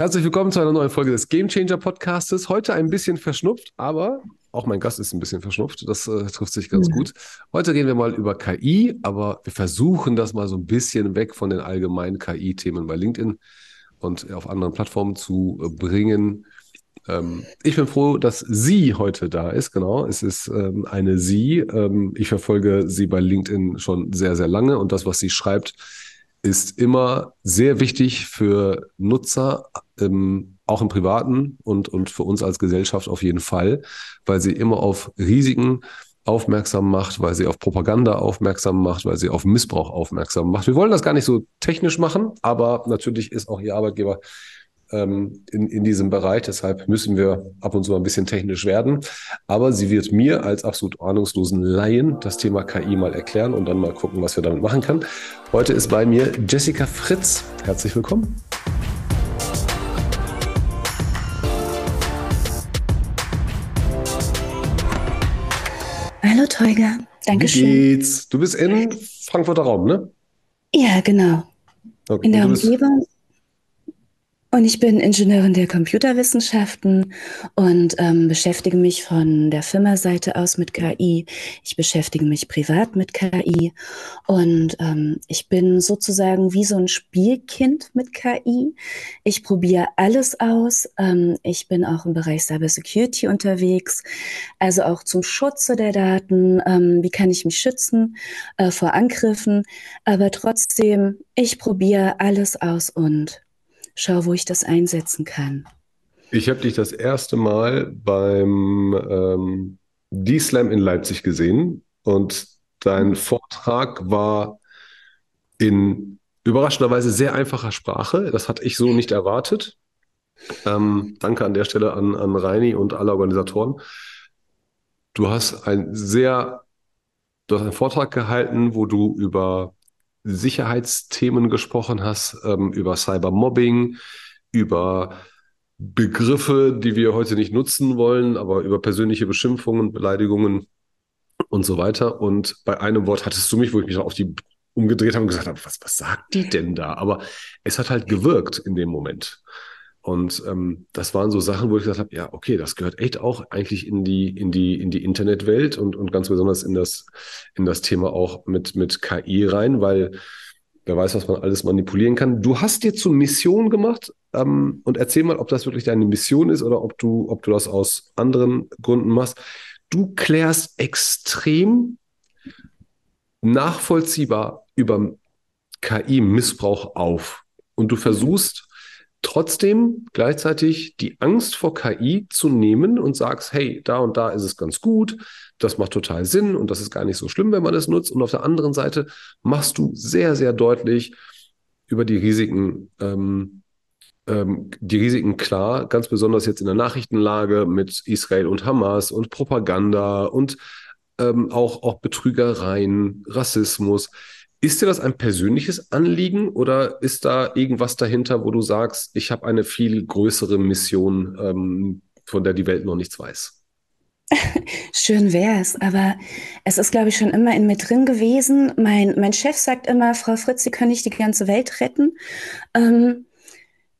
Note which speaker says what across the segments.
Speaker 1: Herzlich willkommen zu einer neuen Folge des Game Changer Podcastes. Heute ein bisschen verschnupft, aber auch mein Gast ist ein bisschen verschnupft. Das äh, trifft sich ganz ja. gut. Heute reden wir mal über KI, aber wir versuchen das mal so ein bisschen weg von den allgemeinen KI-Themen bei LinkedIn und auf anderen Plattformen zu äh, bringen. Ähm, ich bin froh, dass sie heute da ist. Genau, es ist ähm, eine sie. Ähm, ich verfolge sie bei LinkedIn schon sehr, sehr lange und das, was sie schreibt, ist immer sehr wichtig für Nutzer, ähm, auch im Privaten und, und für uns als Gesellschaft auf jeden Fall, weil sie immer auf Risiken aufmerksam macht, weil sie auf Propaganda aufmerksam macht, weil sie auf Missbrauch aufmerksam macht. Wir wollen das gar nicht so technisch machen, aber natürlich ist auch ihr Arbeitgeber ähm, in, in diesem Bereich. Deshalb müssen wir ab und zu ein bisschen technisch werden. Aber sie wird mir als absolut ahnungslosen Laien das Thema KI mal erklären und dann mal gucken, was wir damit machen können. Heute ist bei mir Jessica Fritz. Herzlich willkommen.
Speaker 2: Hallo Teuger, Dankeschön.
Speaker 1: Wie geht's? Du bist in Frankfurter Raum, ne?
Speaker 2: Ja, genau. Okay. In der Umgebung und ich bin Ingenieurin der Computerwissenschaften und ähm, beschäftige mich von der Firmaseite aus mit KI. Ich beschäftige mich privat mit KI und ähm, ich bin sozusagen wie so ein Spielkind mit KI. Ich probiere alles aus. Ähm, ich bin auch im Bereich Cyber Security unterwegs, also auch zum Schutze der Daten. Ähm, wie kann ich mich schützen äh, vor Angriffen? Aber trotzdem, ich probiere alles aus und schau, wo ich das einsetzen kann.
Speaker 1: Ich habe dich das erste Mal beim ähm, D-Slam in Leipzig gesehen und dein Vortrag war in überraschenderweise sehr einfacher Sprache. Das hatte ich so nicht erwartet. Ähm, danke an der Stelle an, an Reini und alle Organisatoren. Du hast ein sehr, du hast einen Vortrag gehalten, wo du über Sicherheitsthemen gesprochen hast, ähm, über Cybermobbing, über Begriffe, die wir heute nicht nutzen wollen, aber über persönliche Beschimpfungen, Beleidigungen und so weiter. Und bei einem Wort hattest du mich, wo ich mich auf die umgedreht habe und gesagt habe, was, was sagt die denn da? Aber es hat halt gewirkt in dem Moment. Und ähm, das waren so Sachen, wo ich gesagt habe, ja, okay, das gehört echt auch eigentlich in die, in die, in die Internetwelt und, und ganz besonders in das, in das Thema auch mit, mit KI rein, weil wer weiß, was man alles manipulieren kann. Du hast dir zur Mission gemacht ähm, und erzähl mal, ob das wirklich deine Mission ist oder ob du, ob du das aus anderen Gründen machst. Du klärst extrem nachvollziehbar über KI-Missbrauch auf und du versuchst trotzdem gleichzeitig die Angst vor KI zu nehmen und sagst, hey, da und da ist es ganz gut, das macht total Sinn und das ist gar nicht so schlimm, wenn man es nutzt. Und auf der anderen Seite machst du sehr, sehr deutlich über die Risiken, ähm, ähm, die Risiken klar, ganz besonders jetzt in der Nachrichtenlage mit Israel und Hamas und Propaganda und ähm, auch, auch Betrügereien, Rassismus. Ist dir das ein persönliches Anliegen oder ist da irgendwas dahinter, wo du sagst, ich habe eine viel größere Mission, ähm, von der die Welt noch nichts weiß?
Speaker 2: Schön wär's, aber es ist, glaube ich, schon immer in mir drin gewesen. Mein, mein Chef sagt immer, Frau Fritz, Sie können nicht die ganze Welt retten. Ähm,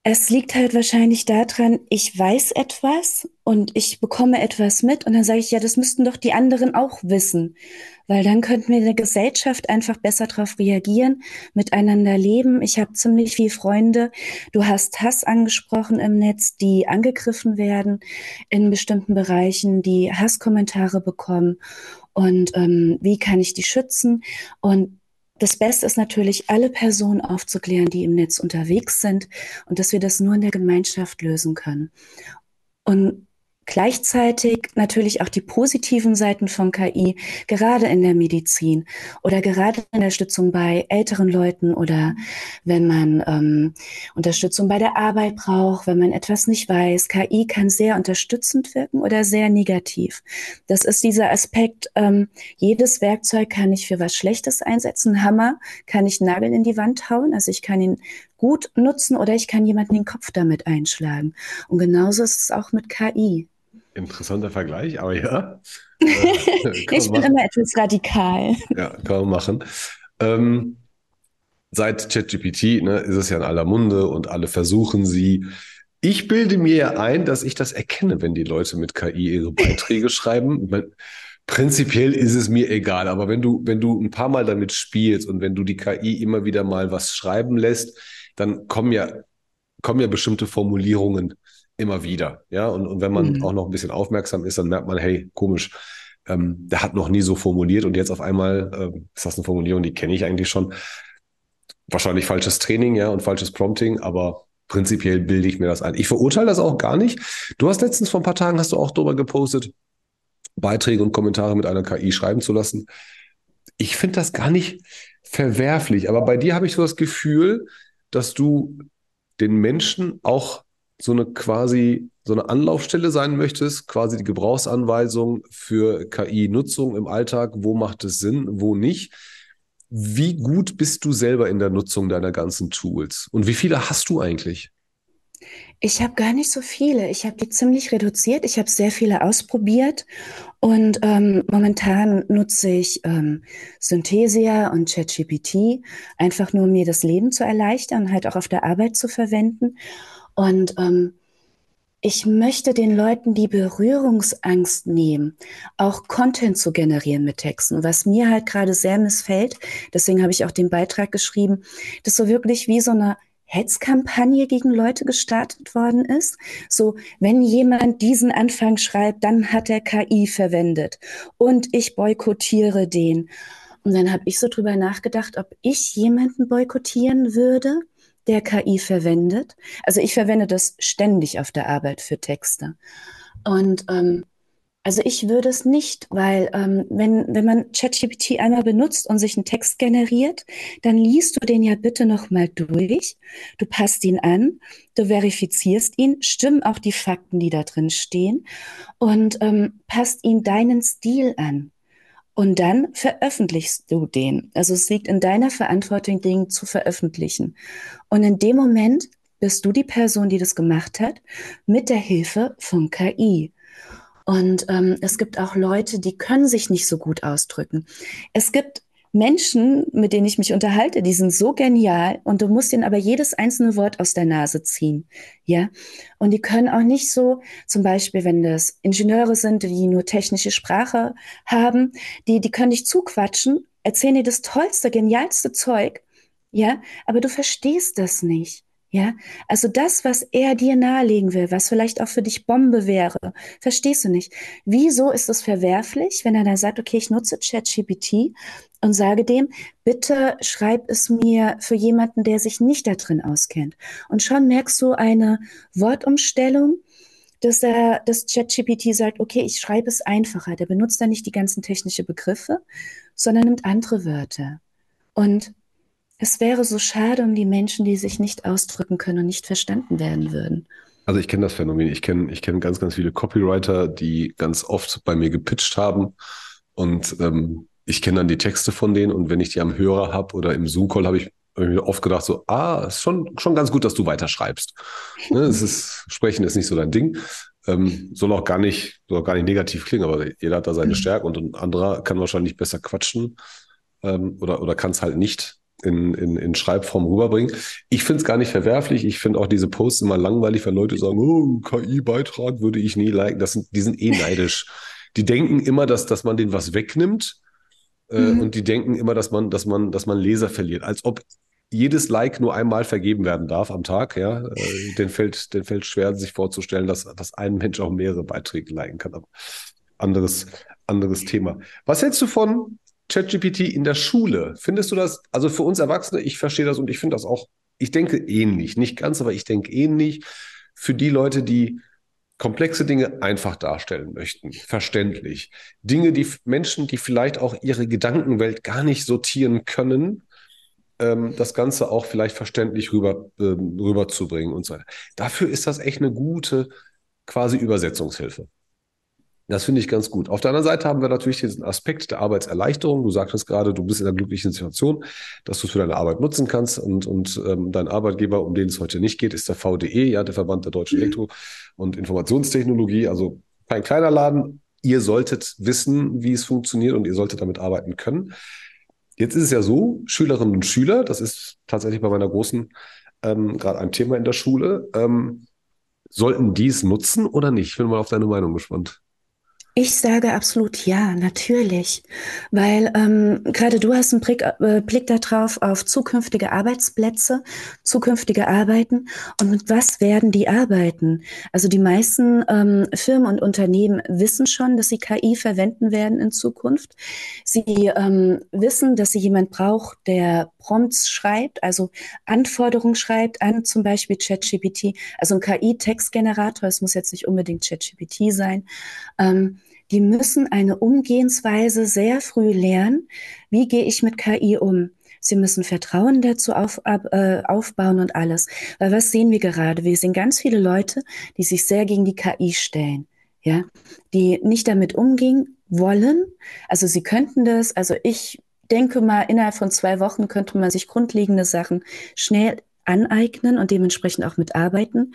Speaker 2: es liegt halt wahrscheinlich daran, ich weiß etwas und ich bekomme etwas mit und dann sage ich, ja, das müssten doch die anderen auch wissen, weil dann könnten wir in der Gesellschaft einfach besser darauf reagieren, miteinander leben. Ich habe ziemlich viele Freunde. Du hast Hass angesprochen im Netz, die angegriffen werden in bestimmten Bereichen, die Hasskommentare bekommen und ähm, wie kann ich die schützen? Und das Beste ist natürlich, alle Personen aufzuklären, die im Netz unterwegs sind und dass wir das nur in der Gemeinschaft lösen können. Und Gleichzeitig natürlich auch die positiven Seiten von KI, gerade in der Medizin oder gerade in der Unterstützung bei älteren Leuten oder wenn man ähm, Unterstützung bei der Arbeit braucht, wenn man etwas nicht weiß. KI kann sehr unterstützend wirken oder sehr negativ. Das ist dieser Aspekt, ähm, jedes Werkzeug kann ich für was Schlechtes einsetzen. Hammer kann ich Nagel in die Wand hauen, also ich kann ihn gut nutzen oder ich kann jemanden den Kopf damit einschlagen. Und genauso ist es auch mit KI.
Speaker 1: Interessanter Vergleich, aber ja.
Speaker 2: Äh, ich bin immer etwas radikal.
Speaker 1: Ja, kann man machen. Ähm, seit ChatGPT ne, ist es ja in aller Munde und alle versuchen sie Ich bilde mir ja ein, dass ich das erkenne, wenn die Leute mit KI ihre Beiträge schreiben. Prinzipiell ist es mir egal, aber wenn du, wenn du ein paar Mal damit spielst und wenn du die KI immer wieder mal was schreiben lässt, dann kommen ja, kommen ja bestimmte Formulierungen immer wieder. Ja, und, und wenn man mhm. auch noch ein bisschen aufmerksam ist, dann merkt man, hey, komisch, ähm, der hat noch nie so formuliert und jetzt auf einmal ähm, ist das eine Formulierung, die kenne ich eigentlich schon. Wahrscheinlich falsches Training, ja, und falsches Prompting, aber prinzipiell bilde ich mir das ein. Ich verurteile das auch gar nicht. Du hast letztens vor ein paar Tagen hast du auch darüber gepostet, Beiträge und Kommentare mit einer KI schreiben zu lassen. Ich finde das gar nicht verwerflich, aber bei dir habe ich so das Gefühl, dass du den Menschen auch so eine quasi so eine Anlaufstelle sein möchtest, quasi die Gebrauchsanweisung für KI-Nutzung im Alltag, wo macht es Sinn, wo nicht. Wie gut bist du selber in der Nutzung deiner ganzen Tools und wie viele hast du eigentlich?
Speaker 2: Ich habe gar nicht so viele. Ich habe die ziemlich reduziert. Ich habe sehr viele ausprobiert und ähm, momentan nutze ich ähm, Synthesia und ChatGPT einfach nur, um mir das Leben zu erleichtern, halt auch auf der Arbeit zu verwenden. Und ähm, ich möchte den Leuten die Berührungsangst nehmen, auch Content zu generieren mit Texten. Was mir halt gerade sehr missfällt, deswegen habe ich auch den Beitrag geschrieben, dass so wirklich wie so eine Hetzkampagne gegen Leute gestartet worden ist. So, wenn jemand diesen Anfang schreibt, dann hat er KI verwendet und ich boykottiere den. Und dann habe ich so drüber nachgedacht, ob ich jemanden boykottieren würde, der KI verwendet. Also ich verwende das ständig auf der Arbeit für Texte. Und ähm, also ich würde es nicht, weil ähm, wenn, wenn man ChatGPT einmal benutzt und sich einen Text generiert, dann liest du den ja bitte nochmal durch, du passt ihn an, du verifizierst ihn, stimmen auch die Fakten, die da drin stehen und ähm, passt ihn deinen Stil an. Und dann veröffentlichst du den. Also es liegt in deiner Verantwortung, den zu veröffentlichen. Und in dem Moment bist du die Person, die das gemacht hat, mit der Hilfe von KI. Und ähm, es gibt auch Leute, die können sich nicht so gut ausdrücken. Es gibt Menschen, mit denen ich mich unterhalte, die sind so genial und du musst ihnen aber jedes einzelne Wort aus der Nase ziehen. Ja. Und die können auch nicht so, zum Beispiel, wenn das Ingenieure sind, die nur technische Sprache haben, die, die können dich zuquatschen, erzählen dir das tollste, genialste Zeug. Ja. Aber du verstehst das nicht. Ja, also das, was er dir nahelegen will, was vielleicht auch für dich Bombe wäre, verstehst du nicht. Wieso ist es verwerflich, wenn er dann sagt, okay, ich nutze ChatGPT und sage dem, bitte schreib es mir für jemanden, der sich nicht da drin auskennt. Und schon merkst du eine Wortumstellung, dass er, das ChatGPT sagt, okay, ich schreibe es einfacher. Der benutzt dann nicht die ganzen technischen Begriffe, sondern nimmt andere Wörter. Und es wäre so schade um die Menschen, die sich nicht ausdrücken können und nicht verstanden werden würden.
Speaker 1: Also ich kenne das Phänomen. Ich kenne ich kenn ganz, ganz viele Copywriter, die ganz oft bei mir gepitcht haben. Und ähm, ich kenne dann die Texte von denen. Und wenn ich die am Hörer habe oder im Zoom-Call, habe ich mir oft gedacht, so, ah, ist schon, schon ganz gut, dass du weiterschreibst. ne, es ist, Sprechen ist nicht so dein Ding. Ähm, soll auch gar nicht, soll auch gar nicht negativ klingen, aber jeder hat da seine mhm. Stärke und ein anderer kann wahrscheinlich besser quatschen ähm, oder, oder kann es halt nicht in, in, in Schreibform rüberbringen. Ich finde es gar nicht verwerflich. Ich finde auch diese Posts immer langweilig, wenn Leute sagen, oh, KI-Beitrag würde ich nie liken. Das sind, die sind eh neidisch. die denken immer, dass, dass man denen was wegnimmt. Äh, mhm. Und die denken immer, dass man, dass man, dass man Leser verliert. Als ob jedes Like nur einmal vergeben werden darf am Tag, ja. Äh, den fällt, den fällt schwer, sich vorzustellen, dass, dass ein Mensch auch mehrere Beiträge liken kann. Aber anderes, anderes Thema. Was hältst du von ChatGPT in der Schule, findest du das, also für uns Erwachsene, ich verstehe das und ich finde das auch, ich denke ähnlich, nicht ganz, aber ich denke ähnlich, für die Leute, die komplexe Dinge einfach darstellen möchten, verständlich. Dinge, die Menschen, die vielleicht auch ihre Gedankenwelt gar nicht sortieren können, ähm, das Ganze auch vielleicht verständlich rüber, ähm, rüberzubringen und so weiter. Dafür ist das echt eine gute quasi Übersetzungshilfe. Das finde ich ganz gut. Auf der anderen Seite haben wir natürlich diesen Aspekt der Arbeitserleichterung. Du sagtest gerade, du bist in einer glücklichen Situation, dass du es für deine Arbeit nutzen kannst. Und, und ähm, dein Arbeitgeber, um den es heute nicht geht, ist der VDE, ja, der Verband der deutschen mhm. Elektro- und Informationstechnologie. Also kein kleiner Laden. Ihr solltet wissen, wie es funktioniert und ihr solltet damit arbeiten können. Jetzt ist es ja so, Schülerinnen und Schüler, das ist tatsächlich bei meiner großen ähm, gerade ein Thema in der Schule. Ähm, sollten die es nutzen oder nicht? Ich bin mal auf deine Meinung gespannt.
Speaker 2: Ich sage absolut ja, natürlich, weil ähm, gerade du hast einen Blick, äh, Blick darauf auf zukünftige Arbeitsplätze, zukünftige Arbeiten und mit was werden die arbeiten? Also die meisten ähm, Firmen und Unternehmen wissen schon, dass sie KI verwenden werden in Zukunft. Sie ähm, wissen, dass sie jemand braucht, der Prompts schreibt, also Anforderungen schreibt an zum Beispiel ChatGPT, also ein KI-Textgenerator. Es muss jetzt nicht unbedingt ChatGPT sein. Ähm, die müssen eine Umgehensweise sehr früh lernen. Wie gehe ich mit KI um? Sie müssen Vertrauen dazu auf, ab, äh, aufbauen und alles. Weil was sehen wir gerade? Wir sehen ganz viele Leute, die sich sehr gegen die KI stellen, ja, die nicht damit umgehen wollen. Also sie könnten das. Also ich denke mal, innerhalb von zwei Wochen könnte man sich grundlegende Sachen schnell aneignen und dementsprechend auch mitarbeiten.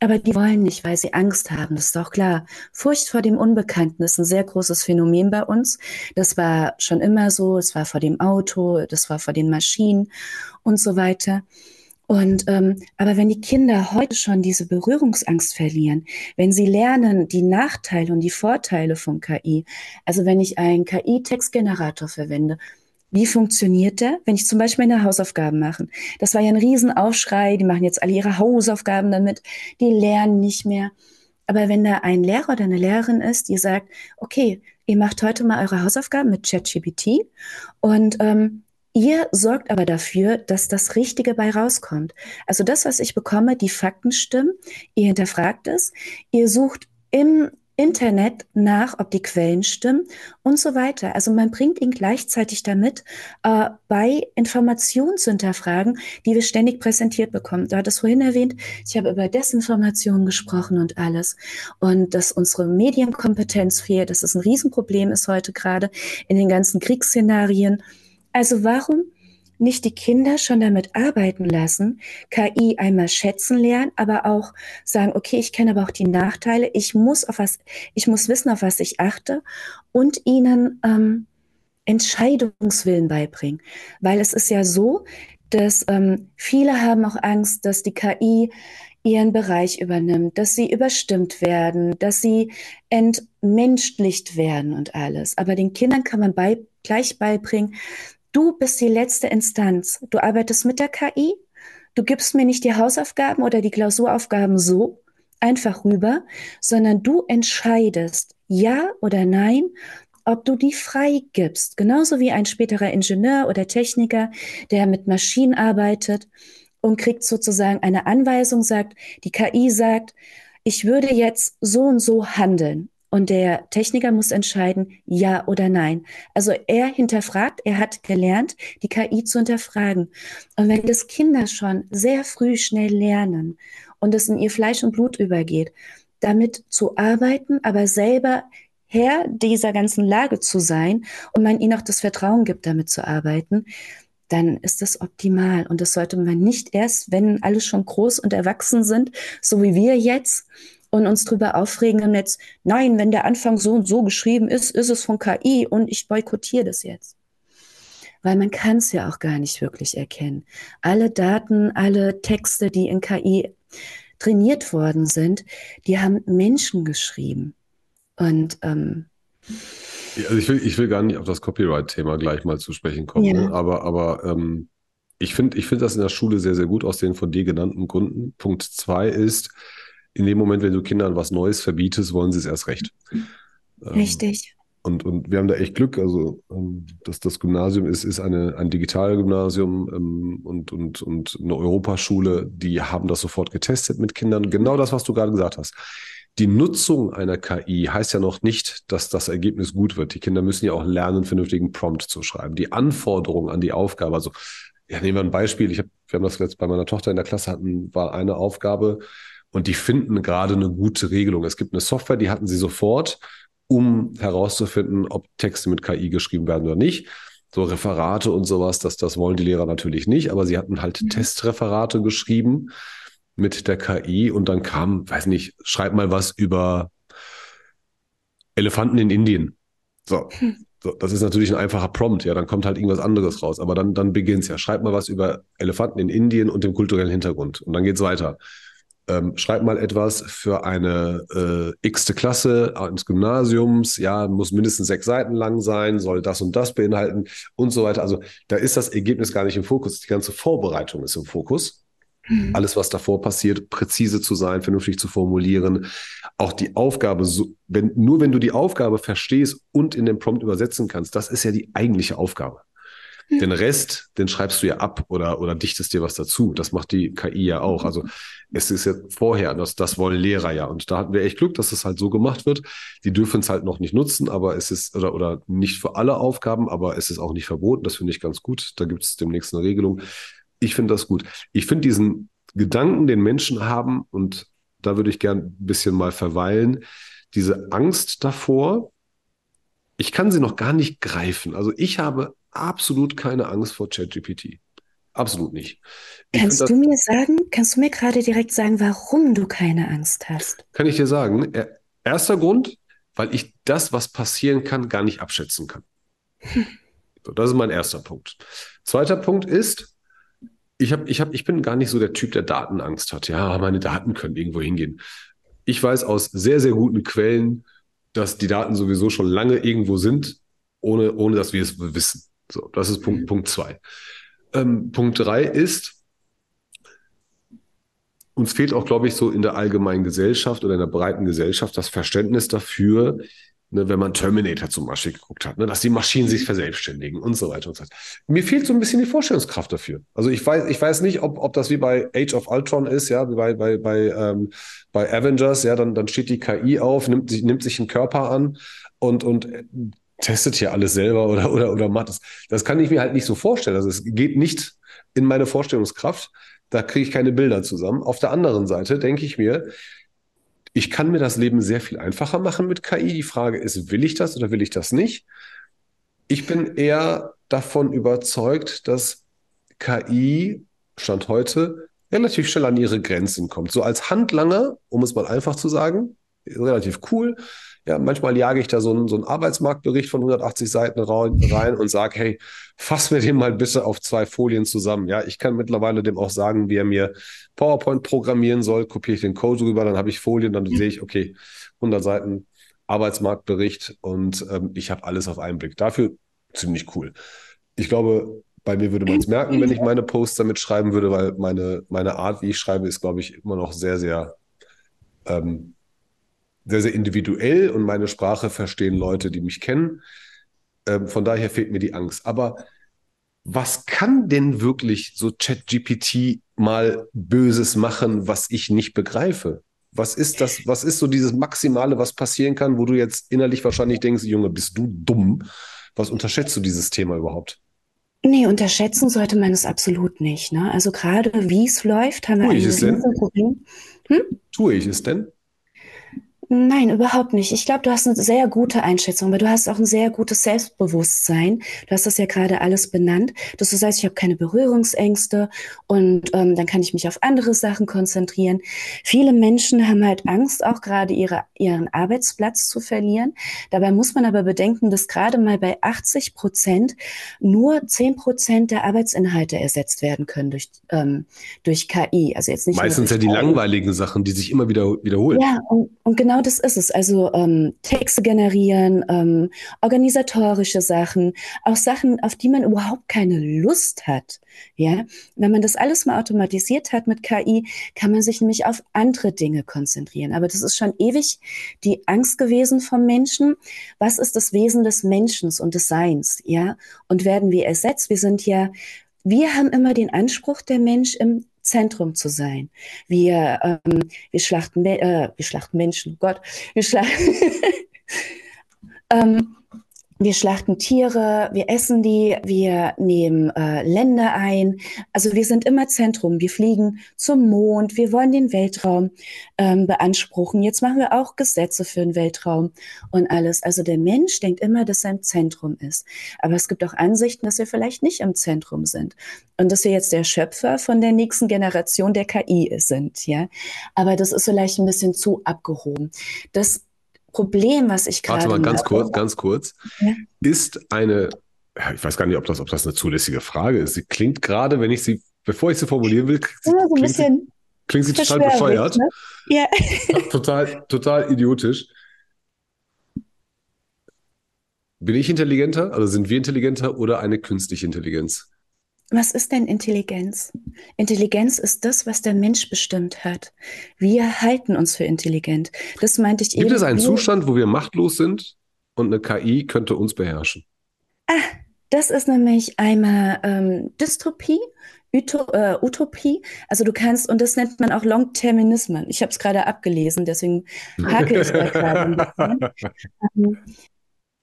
Speaker 2: Aber die wollen nicht, weil sie Angst haben. Das ist doch klar. Furcht vor dem Unbekannten ist ein sehr großes Phänomen bei uns. Das war schon immer so. Es war vor dem Auto, das war vor den Maschinen und so weiter. Und ähm, aber wenn die Kinder heute schon diese Berührungsangst verlieren, wenn sie lernen die Nachteile und die Vorteile von KI, also wenn ich einen KI-Textgenerator verwende, wie funktioniert der, wenn ich zum Beispiel meine Hausaufgaben mache? Das war ja ein Riesenaufschrei, die machen jetzt alle ihre Hausaufgaben damit, die lernen nicht mehr. Aber wenn da ein Lehrer oder eine Lehrerin ist, die sagt, okay, ihr macht heute mal eure Hausaufgaben mit ChatGPT und ähm, Ihr sorgt aber dafür, dass das Richtige bei rauskommt. Also das, was ich bekomme, die Fakten stimmen, ihr hinterfragt es, ihr sucht im Internet nach, ob die Quellen stimmen und so weiter. Also man bringt ihn gleichzeitig damit, äh, bei Informationen zu hinterfragen, die wir ständig präsentiert bekommen. Du hattest vorhin erwähnt, ich habe über Desinformation gesprochen und alles. Und dass unsere Medienkompetenz fehlt, dass es ein Riesenproblem ist heute gerade in den ganzen Kriegsszenarien. Also warum nicht die Kinder schon damit arbeiten lassen, KI einmal schätzen lernen, aber auch sagen, okay, ich kenne aber auch die Nachteile, ich muss auf was, ich muss wissen, auf was ich achte und ihnen ähm, Entscheidungswillen beibringen. Weil es ist ja so, dass ähm, viele haben auch Angst, dass die KI ihren Bereich übernimmt, dass sie überstimmt werden, dass sie entmenschlicht werden und alles. Aber den Kindern kann man bei, gleich beibringen, Du bist die letzte Instanz. Du arbeitest mit der KI. Du gibst mir nicht die Hausaufgaben oder die Klausuraufgaben so einfach rüber, sondern du entscheidest ja oder nein, ob du die frei gibst. Genauso wie ein späterer Ingenieur oder Techniker, der mit Maschinen arbeitet und kriegt sozusagen eine Anweisung, sagt, die KI sagt, ich würde jetzt so und so handeln. Und der Techniker muss entscheiden, ja oder nein. Also er hinterfragt, er hat gelernt, die KI zu hinterfragen. Und wenn das Kinder schon sehr früh schnell lernen und es in ihr Fleisch und Blut übergeht, damit zu arbeiten, aber selber Herr dieser ganzen Lage zu sein und man ihnen auch das Vertrauen gibt, damit zu arbeiten, dann ist das optimal. Und das sollte man nicht erst, wenn alle schon groß und erwachsen sind, so wie wir jetzt, und uns drüber aufregen im Netz, nein, wenn der Anfang so und so geschrieben ist, ist es von KI und ich boykottiere das jetzt. Weil man kann es ja auch gar nicht wirklich erkennen. Alle Daten, alle Texte, die in KI trainiert worden sind, die haben Menschen geschrieben. Und ähm,
Speaker 1: also ich will, ich will gar nicht auf das Copyright-Thema gleich mal zu sprechen kommen, ja. ne? aber, aber ähm, ich finde ich find das in der Schule sehr, sehr gut aus den von dir genannten Gründen. Punkt zwei ist, in dem Moment, wenn du Kindern was Neues verbietest, wollen sie es erst recht.
Speaker 2: Ähm, Richtig.
Speaker 1: Ähm, und, und wir haben da echt Glück. Also, ähm, dass das Gymnasium ist, ist eine, ein Digitalgymnasium ähm, und, und, und eine Europaschule, die haben das sofort getestet mit Kindern. Genau das, was du gerade gesagt hast. Die Nutzung einer KI heißt ja noch nicht, dass das Ergebnis gut wird. Die Kinder müssen ja auch lernen, vernünftigen Prompt zu schreiben. Die Anforderungen an die Aufgabe, also ja, nehmen wir ein Beispiel. Ich hab, wir haben das jetzt bei meiner Tochter in der Klasse hatten, war eine Aufgabe, und die finden gerade eine gute Regelung. Es gibt eine Software, die hatten sie sofort, um herauszufinden, ob Texte mit KI geschrieben werden oder nicht. So Referate und sowas, das, das wollen die Lehrer natürlich nicht, aber sie hatten halt mhm. Testreferate geschrieben mit der KI und dann kam, weiß nicht, schreib mal was über Elefanten in Indien. So. Hm. So, das ist natürlich ein einfacher Prompt, ja, dann kommt halt irgendwas anderes raus. Aber dann, dann beginnt's ja. Schreib mal was über Elefanten in Indien und dem kulturellen Hintergrund. Und dann geht's weiter. Ähm, schreib mal etwas für eine äh, x-te Klasse eines Gymnasiums, ja, muss mindestens sechs Seiten lang sein, soll das und das beinhalten und so weiter. Also da ist das Ergebnis gar nicht im Fokus, die ganze Vorbereitung ist im Fokus. Mhm. Alles, was davor passiert, präzise zu sein, vernünftig zu formulieren. Auch die Aufgabe, so, wenn, nur wenn du die Aufgabe verstehst und in den Prompt übersetzen kannst, das ist ja die eigentliche Aufgabe. Den Rest, den schreibst du ja ab oder, oder dichtest dir was dazu. Das macht die KI ja auch. Also es ist ja vorher, das, das wollen Lehrer ja. Und da hatten wir echt Glück, dass es halt so gemacht wird. Die dürfen es halt noch nicht nutzen, aber es ist, oder, oder nicht für alle Aufgaben, aber es ist auch nicht verboten. Das finde ich ganz gut. Da gibt es demnächst eine Regelung ich finde das gut. Ich finde diesen Gedanken, den Menschen haben, und da würde ich gern ein bisschen mal verweilen, diese Angst davor, ich kann sie noch gar nicht greifen. Also ich habe absolut keine Angst vor ChatGPT. Absolut nicht.
Speaker 2: Ich kannst du mir sagen, kannst du mir gerade direkt sagen, warum du keine Angst hast?
Speaker 1: Kann ich dir sagen. Erster Grund, weil ich das, was passieren kann, gar nicht abschätzen kann. Hm. So, das ist mein erster Punkt. Zweiter Punkt ist, ich, hab, ich, hab, ich bin gar nicht so der Typ, der Datenangst hat. Ja, meine Daten können irgendwo hingehen. Ich weiß aus sehr, sehr guten Quellen, dass die Daten sowieso schon lange irgendwo sind, ohne, ohne dass wir es wissen. So, das ist Punkt, mhm. Punkt zwei. Ähm, Punkt drei ist, uns fehlt auch, glaube ich, so in der allgemeinen Gesellschaft oder in der breiten Gesellschaft das Verständnis dafür, ne, wenn man Terminator zum Beispiel geguckt hat, ne, dass die Maschinen sich verselbstständigen und so weiter und so weiter. Mir fehlt so ein bisschen die Vorstellungskraft dafür. Also ich weiß, ich weiß nicht, ob, ob das wie bei Age of Ultron ist, ja, wie bei, bei, bei, ähm, bei Avengers, ja, dann, dann steht die KI auf, nimmt, sich nimmt sich einen Körper an und, und testet hier alles selber oder, oder, oder macht das. Das kann ich mir halt nicht so vorstellen. Also es geht nicht in meine Vorstellungskraft. Da kriege ich keine Bilder zusammen. Auf der anderen Seite denke ich mir, ich kann mir das Leben sehr viel einfacher machen mit KI. Die Frage ist, will ich das oder will ich das nicht? Ich bin eher davon überzeugt, dass KI, Stand heute, relativ schnell an ihre Grenzen kommt. So als Handlanger, um es mal einfach zu sagen, relativ cool. Ja, manchmal jage ich da so einen, so einen Arbeitsmarktbericht von 180 Seiten rein und sage, hey, fass mir den mal bitte auf zwei Folien zusammen. Ja, ich kann mittlerweile dem auch sagen, wie er mir PowerPoint programmieren soll, kopiere ich den Code rüber, dann habe ich Folien, dann sehe ich, okay, 100 Seiten Arbeitsmarktbericht und ähm, ich habe alles auf einen Blick. Dafür ziemlich cool. Ich glaube, bei mir würde man es merken, wenn ich meine Posts damit schreiben würde, weil meine, meine Art, wie ich schreibe, ist, glaube ich, immer noch sehr, sehr ähm, sehr, sehr individuell und meine Sprache verstehen Leute, die mich kennen. Ähm, von daher fehlt mir die Angst. Aber was kann denn wirklich so ChatGPT mal Böses machen, was ich nicht begreife? Was ist das, was ist so dieses Maximale, was passieren kann, wo du jetzt innerlich wahrscheinlich denkst, Junge, bist du dumm? Was unterschätzt du dieses Thema überhaupt?
Speaker 2: Nee, unterschätzen sollte man es absolut nicht. Ne? Also gerade wie es läuft, haben wir
Speaker 1: Tue ich ein Problem. Hm? Tue ich es denn?
Speaker 2: Nein, überhaupt nicht. Ich glaube, du hast eine sehr gute Einschätzung, weil du hast auch ein sehr gutes Selbstbewusstsein. Du hast das ja gerade alles benannt, dass du sagst, ich habe keine Berührungsängste und ähm, dann kann ich mich auf andere Sachen konzentrieren. Viele Menschen haben halt Angst, auch gerade ihre, ihren Arbeitsplatz zu verlieren. Dabei muss man aber bedenken, dass gerade mal bei 80 Prozent nur 10 Prozent der Arbeitsinhalte ersetzt werden können durch, ähm, durch KI. Also jetzt nicht
Speaker 1: Meistens ja die langweiligen Sachen, die sich immer wieder wiederholen.
Speaker 2: Ja, und, und genau genau das ist es. Also ähm, Texte generieren, ähm, organisatorische Sachen, auch Sachen, auf die man überhaupt keine Lust hat. Ja, wenn man das alles mal automatisiert hat mit KI, kann man sich nämlich auf andere Dinge konzentrieren. Aber das ist schon ewig die Angst gewesen vom Menschen. Was ist das Wesen des Menschen und des Seins? Ja, und werden wir ersetzt? Wir sind ja wir haben immer den Anspruch, der Mensch im Zentrum zu sein. Wir, ähm, wir, schlachten, äh, wir schlachten Menschen, Gott, wir schlachten. ähm, wir schlachten Tiere, wir essen die, wir nehmen äh, Länder ein. Also wir sind immer Zentrum. Wir fliegen zum Mond, wir wollen den Weltraum ähm, beanspruchen. Jetzt machen wir auch Gesetze für den Weltraum und alles. Also der Mensch denkt immer, dass er im Zentrum ist. Aber es gibt auch Ansichten, dass wir vielleicht nicht im Zentrum sind und dass wir jetzt der Schöpfer von der nächsten Generation der KI sind. Ja, aber das ist vielleicht ein bisschen zu abgehoben. Das Problem, was ich gerade.
Speaker 1: Warte mal ganz kurz, ganz kurz. Ja? Ist eine, ich weiß gar nicht, ob das, ob das eine zulässige Frage ist. Sie klingt gerade, wenn ich sie, bevor ich sie formulieren will,
Speaker 2: ja, so ein bisschen.
Speaker 1: Klingt sie total bescheuert. Ne? Ja. total, total idiotisch. Bin ich intelligenter? Also sind wir intelligenter oder eine künstliche Intelligenz?
Speaker 2: Was ist denn Intelligenz? Intelligenz ist das, was der Mensch bestimmt hat. Wir halten uns für intelligent. Das meinte ich
Speaker 1: Gibt eben. Gibt es einen Zustand, wo wir machtlos sind und eine KI könnte uns beherrschen?
Speaker 2: Ah, das ist nämlich einmal ähm, Dystopie, Uto, äh, Utopie. Also du kannst, und das nennt man auch Long-Terminismen. Ich habe es gerade abgelesen, deswegen hake ich da gerade ein bisschen. Ähm,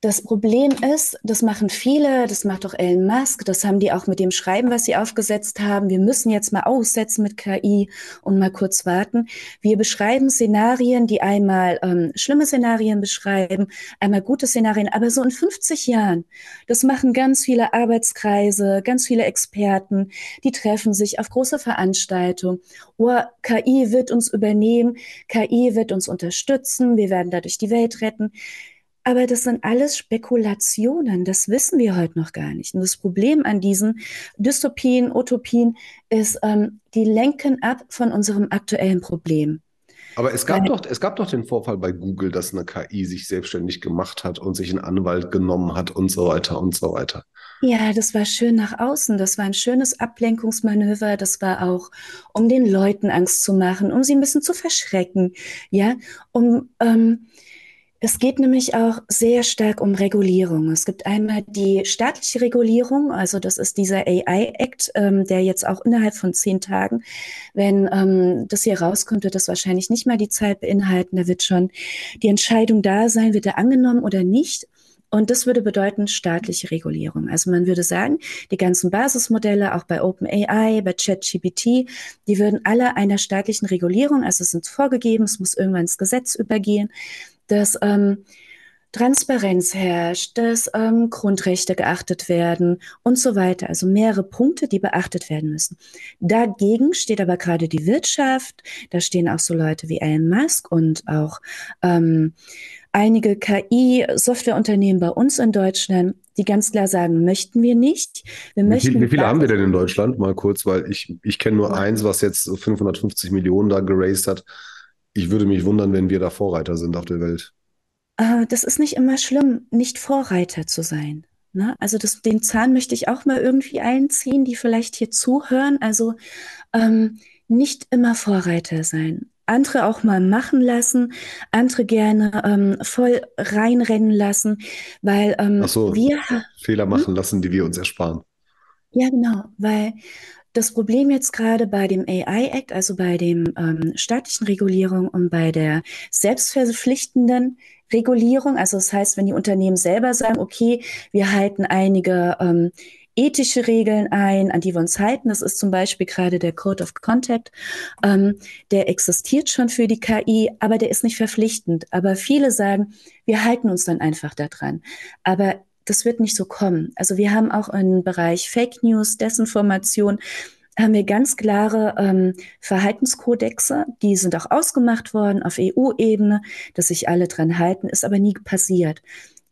Speaker 2: das Problem ist, das machen viele, das macht auch Elon Musk, das haben die auch mit dem Schreiben, was sie aufgesetzt haben. Wir müssen jetzt mal aussetzen mit KI und mal kurz warten. Wir beschreiben Szenarien, die einmal ähm, schlimme Szenarien beschreiben, einmal gute Szenarien, aber so in 50 Jahren. Das machen ganz viele Arbeitskreise, ganz viele Experten, die treffen sich auf große Veranstaltungen. Oh, KI wird uns übernehmen, KI wird uns unterstützen, wir werden dadurch die Welt retten. Aber das sind alles Spekulationen. Das wissen wir heute noch gar nicht. Und das Problem an diesen Dystopien, Utopien ist, ähm, die lenken ab von unserem aktuellen Problem.
Speaker 1: Aber es gab, Weil, doch, es gab doch den Vorfall bei Google, dass eine KI sich selbstständig gemacht hat und sich einen Anwalt genommen hat und so weiter und so weiter.
Speaker 2: Ja, das war schön nach außen. Das war ein schönes Ablenkungsmanöver. Das war auch, um den Leuten Angst zu machen, um sie ein bisschen zu verschrecken. Ja, um ähm, es geht nämlich auch sehr stark um Regulierung. Es gibt einmal die staatliche Regulierung, also das ist dieser AI-Act, ähm, der jetzt auch innerhalb von zehn Tagen, wenn ähm, das hier rauskommt, wird das wahrscheinlich nicht mal die Zeit beinhalten. Da wird schon die Entscheidung da sein, wird er angenommen oder nicht. Und das würde bedeuten staatliche Regulierung. Also man würde sagen, die ganzen Basismodelle, auch bei OpenAI, bei ChatGPT, die würden alle einer staatlichen Regulierung, also es sind vorgegeben, es muss irgendwann ins Gesetz übergehen dass ähm, Transparenz herrscht, dass ähm, Grundrechte geachtet werden und so weiter. Also mehrere Punkte, die beachtet werden müssen. Dagegen steht aber gerade die Wirtschaft. Da stehen auch so Leute wie Elon Musk und auch ähm, einige KI-Softwareunternehmen bei uns in Deutschland, die ganz klar sagen, möchten wir nicht. Wir
Speaker 1: wie,
Speaker 2: möchten
Speaker 1: viel, wie viele haben wir denn in Deutschland? Mal kurz, weil ich, ich kenne nur eins, was jetzt 550 Millionen da geraced hat ich würde mich wundern, wenn wir da Vorreiter sind auf der Welt.
Speaker 2: Äh, das ist nicht immer schlimm, nicht Vorreiter zu sein. Ne? Also das, den Zahn möchte ich auch mal irgendwie einziehen, die vielleicht hier zuhören. Also ähm, nicht immer Vorreiter sein. Andere auch mal machen lassen, andere gerne ähm, voll reinrennen lassen, weil ähm,
Speaker 1: so, wir Fehler hm? machen hm? lassen, die wir uns ersparen.
Speaker 2: Ja, genau, weil das Problem jetzt gerade bei dem AI Act, also bei dem ähm, staatlichen Regulierung und bei der selbstverpflichtenden Regulierung, also das heißt, wenn die Unternehmen selber sagen, okay, wir halten einige ähm, ethische Regeln ein, an die wir uns halten. Das ist zum Beispiel gerade der Code of Contact. Ähm, der existiert schon für die KI, aber der ist nicht verpflichtend. Aber viele sagen, wir halten uns dann einfach daran. Aber das wird nicht so kommen. Also wir haben auch im Bereich Fake News, Desinformation, haben wir ganz klare ähm, Verhaltenskodexe, die sind auch ausgemacht worden auf EU-Ebene, dass sich alle dran halten, ist aber nie passiert.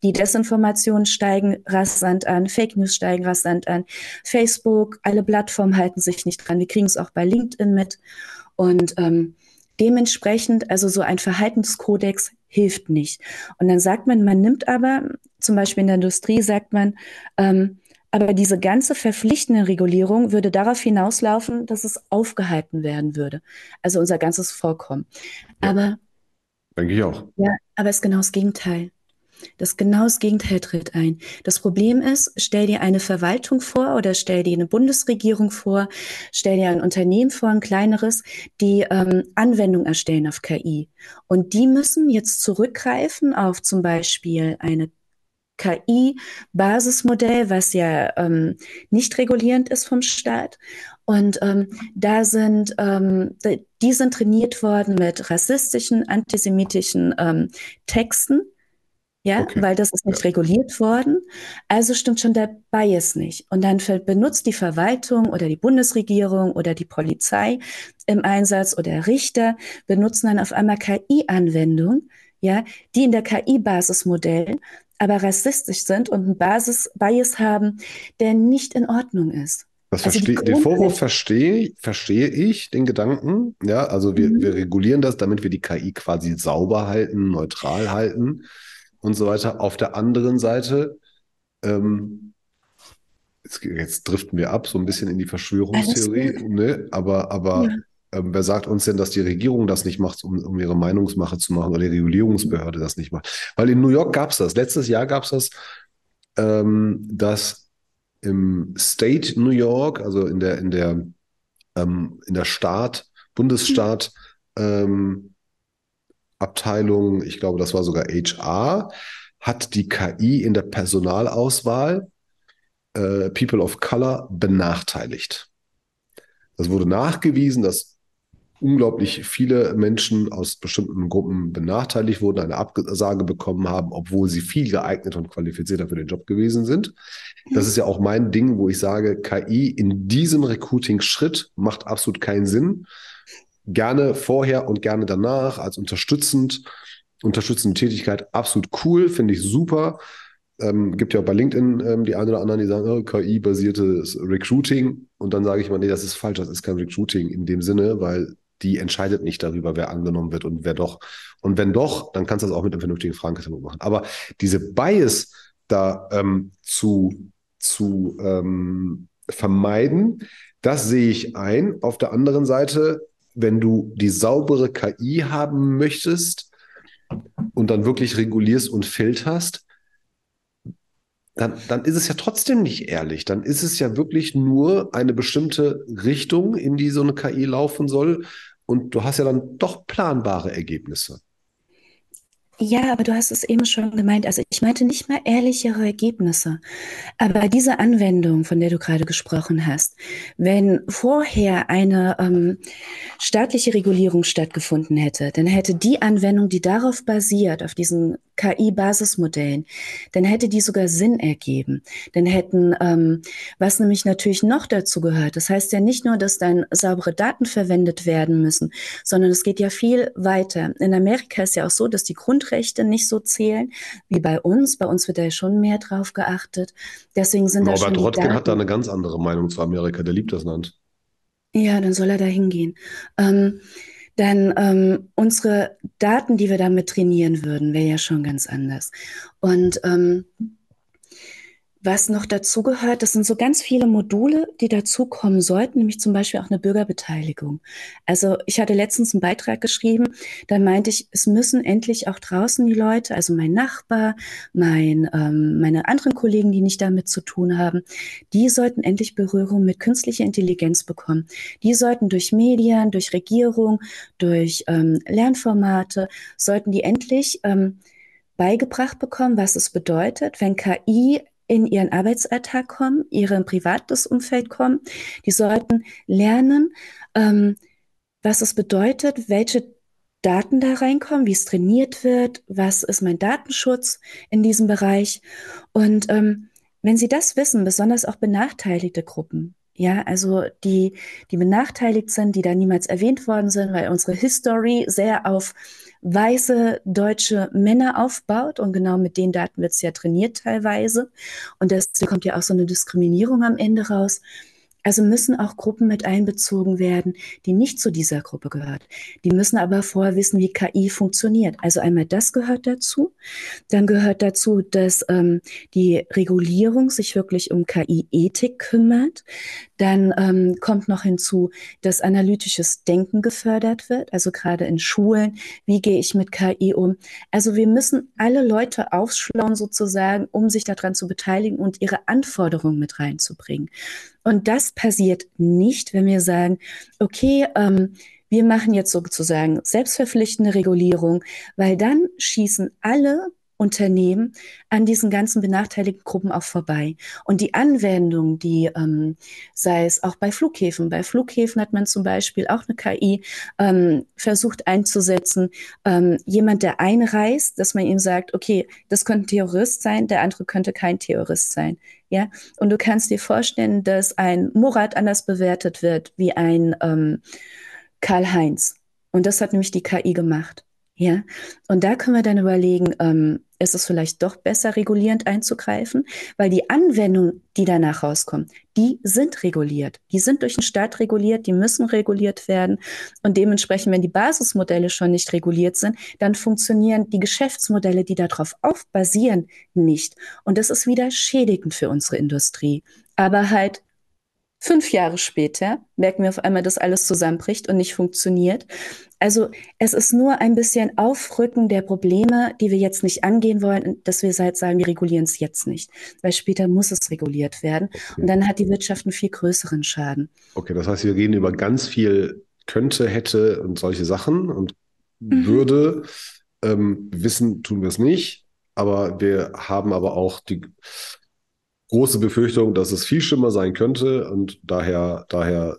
Speaker 2: Die Desinformationen steigen rasant an, Fake News steigen rasant an, Facebook, alle Plattformen halten sich nicht dran. Wir kriegen es auch bei LinkedIn mit. Und ähm, dementsprechend, also so ein Verhaltenskodex hilft nicht. Und dann sagt man, man nimmt aber, zum Beispiel in der Industrie sagt man, ähm, aber diese ganze verpflichtende Regulierung würde darauf hinauslaufen, dass es aufgehalten werden würde. Also unser ganzes Vorkommen. Ja, aber.
Speaker 1: Denke ich auch.
Speaker 2: Ja, aber es ist genau das Gegenteil. Das genau das Gegenteil tritt ein. Das Problem ist, stell dir eine Verwaltung vor oder stell dir eine Bundesregierung vor, stell dir ein Unternehmen vor, ein kleineres, die ähm, Anwendung erstellen auf KI. Und die müssen jetzt zurückgreifen auf zum Beispiel eine KI-Basismodell, was ja ähm, nicht regulierend ist vom Staat. Und ähm, da sind, ähm, die sind trainiert worden mit rassistischen, antisemitischen ähm, Texten ja, okay. weil das ist nicht ja. reguliert worden. Also stimmt schon der Bias nicht. Und dann benutzt die Verwaltung oder die Bundesregierung oder die Polizei im Einsatz oder Richter benutzen dann auf einmal KI-Anwendungen, ja, die in der KI-Basismodell aber rassistisch sind und einen Basis-Bias haben, der nicht in Ordnung ist.
Speaker 1: Das also verstehe, den Vorwurf verstehe, verstehe ich, den Gedanken. Ja, also wir, mhm. wir regulieren das, damit wir die KI quasi sauber halten, neutral halten und so weiter. Auf der anderen Seite, ähm, jetzt, jetzt driften wir ab, so ein bisschen in die Verschwörungstheorie, ne? aber, aber ja. ähm, wer sagt uns denn, dass die Regierung das nicht macht, um, um ihre Meinungsmache zu machen oder die Regulierungsbehörde das nicht macht? Weil in New York gab es das, letztes Jahr gab es das, ähm, dass im State New York, also in der, in der, ähm, in der Staat, Bundesstaat, ähm, Abteilung, ich glaube, das war sogar HR, hat die KI in der Personalauswahl äh, People of Color benachteiligt. Das wurde nachgewiesen, dass unglaublich viele Menschen aus bestimmten Gruppen benachteiligt wurden, eine Absage bekommen haben, obwohl sie viel geeigneter und qualifizierter für den Job gewesen sind. Das ist ja auch mein Ding, wo ich sage, KI in diesem Recruiting-Schritt macht absolut keinen Sinn. Gerne vorher und gerne danach als unterstützend, unterstützende Tätigkeit absolut cool, finde ich super. Ähm, gibt ja auch bei LinkedIn ähm, die einen oder anderen, die sagen, oh, KI-basiertes Recruiting. Und dann sage ich mal, nee, das ist falsch, das ist kein Recruiting in dem Sinne, weil die entscheidet nicht darüber, wer angenommen wird und wer doch. Und wenn doch, dann kannst du das auch mit einem vernünftigen Fragenkatalog machen. Aber diese Bias da ähm, zu, zu ähm, vermeiden, das sehe ich ein. Auf der anderen Seite, wenn du die saubere KI haben möchtest und dann wirklich regulierst und filterst, dann, dann ist es ja trotzdem nicht ehrlich. Dann ist es ja wirklich nur eine bestimmte Richtung, in die so eine KI laufen soll. Und du hast ja dann doch planbare Ergebnisse.
Speaker 2: Ja, aber du hast es eben schon gemeint. Also ich meinte nicht mal ehrlichere Ergebnisse. Aber diese Anwendung, von der du gerade gesprochen hast, wenn vorher eine ähm, staatliche Regulierung stattgefunden hätte, dann hätte die Anwendung, die darauf basiert, auf diesen KI-Basismodellen, dann hätte die sogar Sinn ergeben. Dann hätten, ähm, was nämlich natürlich noch dazu gehört, das heißt ja nicht nur, dass dann saubere Daten verwendet werden müssen, sondern es geht ja viel weiter. In Amerika ist ja auch so, dass die Grundrechte nicht so zählen wie bei uns. Bei uns wird da ja schon mehr drauf geachtet. Deswegen sind
Speaker 1: Robert da schon Rotkin hat da eine ganz andere Meinung zu Amerika. Der liebt das Land.
Speaker 2: Ja, dann soll er da hingehen. Ähm, dann ähm, unsere Daten, die wir damit trainieren würden, wäre ja schon ganz anders. Und ähm, was noch dazu gehört, das sind so ganz viele Module, die dazukommen sollten, nämlich zum Beispiel auch eine Bürgerbeteiligung. Also ich hatte letztens einen Beitrag geschrieben, da meinte ich, es müssen endlich auch draußen die Leute, also mein Nachbar, mein, ähm, meine anderen Kollegen, die nicht damit zu tun haben, die sollten endlich Berührung mit künstlicher Intelligenz bekommen. Die sollten durch Medien, durch Regierung, durch ähm, Lernformate, sollten die endlich ähm, beigebracht bekommen, was es bedeutet, wenn KI in ihren Arbeitsalltag kommen, ihrem privates Umfeld kommen. Die sollten lernen, ähm, was es bedeutet, welche Daten da reinkommen, wie es trainiert wird, was ist mein Datenschutz in diesem Bereich. Und ähm, wenn sie das wissen, besonders auch benachteiligte Gruppen, ja, also die, die benachteiligt sind, die da niemals erwähnt worden sind, weil unsere History sehr auf weiße deutsche Männer aufbaut und genau mit den Daten wird es ja trainiert teilweise und deswegen kommt ja auch so eine Diskriminierung am Ende raus. Also müssen auch Gruppen mit einbezogen werden, die nicht zu dieser Gruppe gehört. Die müssen aber vorher wissen, wie KI funktioniert. Also einmal das gehört dazu. Dann gehört dazu, dass ähm, die Regulierung sich wirklich um KI-Ethik kümmert. Dann ähm, kommt noch hinzu, dass analytisches Denken gefördert wird. Also gerade in Schulen, wie gehe ich mit KI um? Also wir müssen alle Leute aufschlauen sozusagen, um sich daran zu beteiligen und ihre Anforderungen mit reinzubringen. Und das passiert nicht, wenn wir sagen, okay, ähm, wir machen jetzt sozusagen selbstverpflichtende Regulierung, weil dann schießen alle Unternehmen an diesen ganzen benachteiligten Gruppen auch vorbei. Und die Anwendung, die ähm, sei es auch bei Flughäfen, bei Flughäfen hat man zum Beispiel auch eine KI ähm, versucht einzusetzen. Ähm, jemand, der einreist, dass man ihm sagt, okay, das könnte ein Terrorist sein, der andere könnte kein Terrorist sein. Ja, und du kannst dir vorstellen, dass ein Murat anders bewertet wird wie ein ähm, Karl-Heinz. Und das hat nämlich die KI gemacht. Ja, und da können wir dann überlegen, ähm, ist es vielleicht doch besser, regulierend einzugreifen, weil die Anwendungen, die danach rauskommen, die sind reguliert. Die sind durch den Staat reguliert, die müssen reguliert werden. Und dementsprechend, wenn die Basismodelle schon nicht reguliert sind, dann funktionieren die Geschäftsmodelle, die darauf aufbasieren, nicht. Und das ist wieder schädigend für unsere Industrie. Aber halt Fünf Jahre später merken wir auf einmal, dass alles zusammenbricht und nicht funktioniert. Also es ist nur ein bisschen Aufrücken der Probleme, die wir jetzt nicht angehen wollen, dass wir seit sagen, wir regulieren es jetzt nicht, weil später muss es reguliert werden. Okay. Und dann hat die Wirtschaft einen viel größeren Schaden.
Speaker 1: Okay, das heißt, wir reden über ganz viel könnte, hätte und solche Sachen und mhm. würde. Ähm, wissen tun wir es nicht, aber wir haben aber auch die große Befürchtung, dass es viel schlimmer sein könnte und daher, daher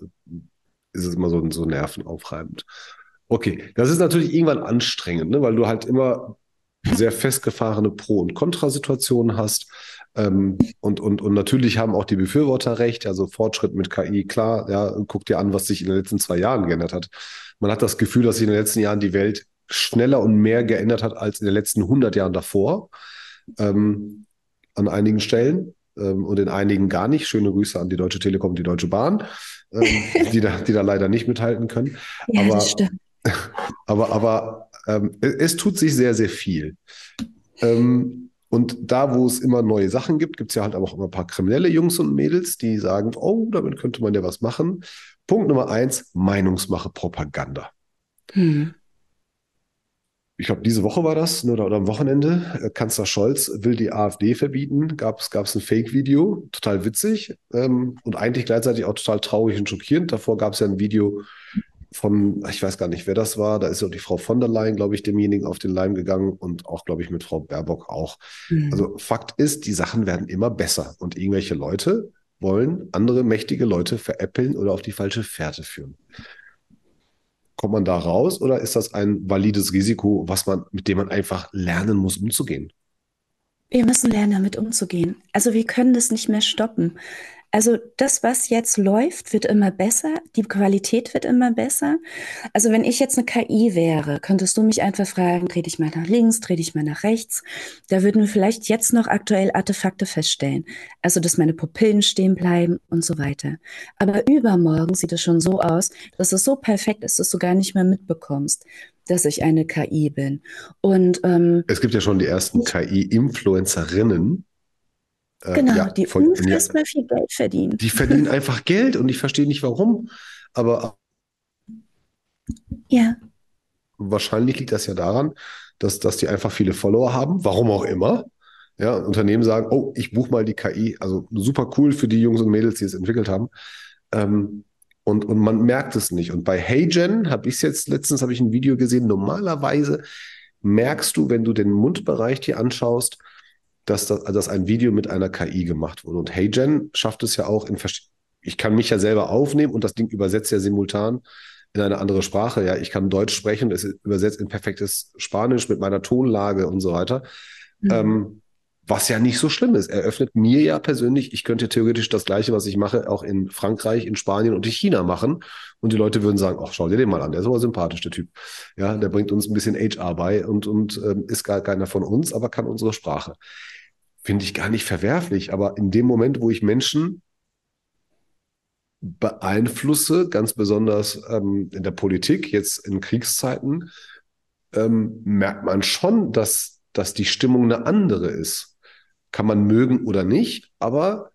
Speaker 1: ist es immer so, so nervenaufreibend. Okay, das ist natürlich irgendwann anstrengend, ne? weil du halt immer sehr festgefahrene Pro- und Kontrasituationen hast. Ähm, und, und, und natürlich haben auch die Befürworter recht. Also Fortschritt mit KI, klar, ja, guck dir an, was sich in den letzten zwei Jahren geändert hat. Man hat das Gefühl, dass sich in den letzten Jahren die Welt schneller und mehr geändert hat als in den letzten 100 Jahren davor. Ähm, an einigen Stellen ähm, und in einigen gar nicht. Schöne Grüße an die Deutsche Telekom und die Deutsche Bahn, ähm, die, da, die da leider nicht mithalten können. Ja, aber, das stimmt. aber, aber ähm, es tut sich sehr, sehr viel. Ähm, und da, wo es immer neue Sachen gibt, gibt es ja halt auch immer ein paar kriminelle Jungs und Mädels, die sagen, oh, damit könnte man ja was machen. Punkt Nummer eins, Meinungsmache, Propaganda. Hm ich glaube, diese Woche war das, oder, oder am Wochenende, äh, Kanzler Scholz will die AfD verbieten. Gab es ein Fake-Video, total witzig ähm, und eigentlich gleichzeitig auch total traurig und schockierend. Davor gab es ja ein Video von, ich weiß gar nicht, wer das war, da ist ja die Frau von der Leyen, glaube ich, demjenigen auf den Leim gegangen und auch, glaube ich, mit Frau Baerbock auch. Mhm. Also Fakt ist, die Sachen werden immer besser und irgendwelche Leute wollen andere mächtige Leute veräppeln oder auf die falsche Fährte führen. Kommt man da raus oder ist das ein valides Risiko, was man, mit dem man einfach lernen muss, umzugehen?
Speaker 2: Wir müssen lernen, damit umzugehen. Also wir können das nicht mehr stoppen. Also das, was jetzt läuft, wird immer besser, die Qualität wird immer besser. Also wenn ich jetzt eine KI wäre, könntest du mich einfach fragen, dreh dich mal nach links, dreh dich mal nach rechts. Da würden wir vielleicht jetzt noch aktuell Artefakte feststellen. Also dass meine Pupillen stehen bleiben und so weiter. Aber übermorgen sieht es schon so aus, dass es so perfekt ist, dass du gar nicht mehr mitbekommst dass ich eine KI bin. Und ähm,
Speaker 1: es gibt ja schon die ersten KI-Influencerinnen,
Speaker 2: äh, genau, ja, die voll, unfassbar ja, viel Geld verdienen.
Speaker 1: Die verdienen einfach Geld und ich verstehe nicht warum. Aber
Speaker 2: ja.
Speaker 1: wahrscheinlich liegt das ja daran, dass, dass die einfach viele Follower haben, warum auch immer. Ja, Unternehmen sagen, oh, ich buche mal die KI. Also super cool für die Jungs und Mädels, die es entwickelt haben. Ähm, und, und man merkt es nicht. Und bei HeyGen habe ich es jetzt, letztens habe ich ein Video gesehen, normalerweise merkst du, wenn du den Mundbereich dir anschaust, dass, das, dass ein Video mit einer KI gemacht wurde. Und HeyGen schafft es ja auch in ich kann mich ja selber aufnehmen und das Ding übersetzt ja simultan in eine andere Sprache. Ja, ich kann Deutsch sprechen, es übersetzt in perfektes Spanisch mit meiner Tonlage und so weiter. Mhm. Ähm, was ja nicht so schlimm ist. Er öffnet mir ja persönlich, ich könnte theoretisch das Gleiche, was ich mache, auch in Frankreich, in Spanien und in China machen. Und die Leute würden sagen, ach, schau dir den mal an, der ist aber sympathisch, der Typ. Ja, der bringt uns ein bisschen HR bei und, und ähm, ist gar keiner von uns, aber kann unsere Sprache finde ich gar nicht verwerflich. Aber in dem Moment, wo ich Menschen beeinflusse, ganz besonders ähm, in der Politik, jetzt in Kriegszeiten, ähm, merkt man schon, dass, dass die Stimmung eine andere ist. Kann man mögen oder nicht, aber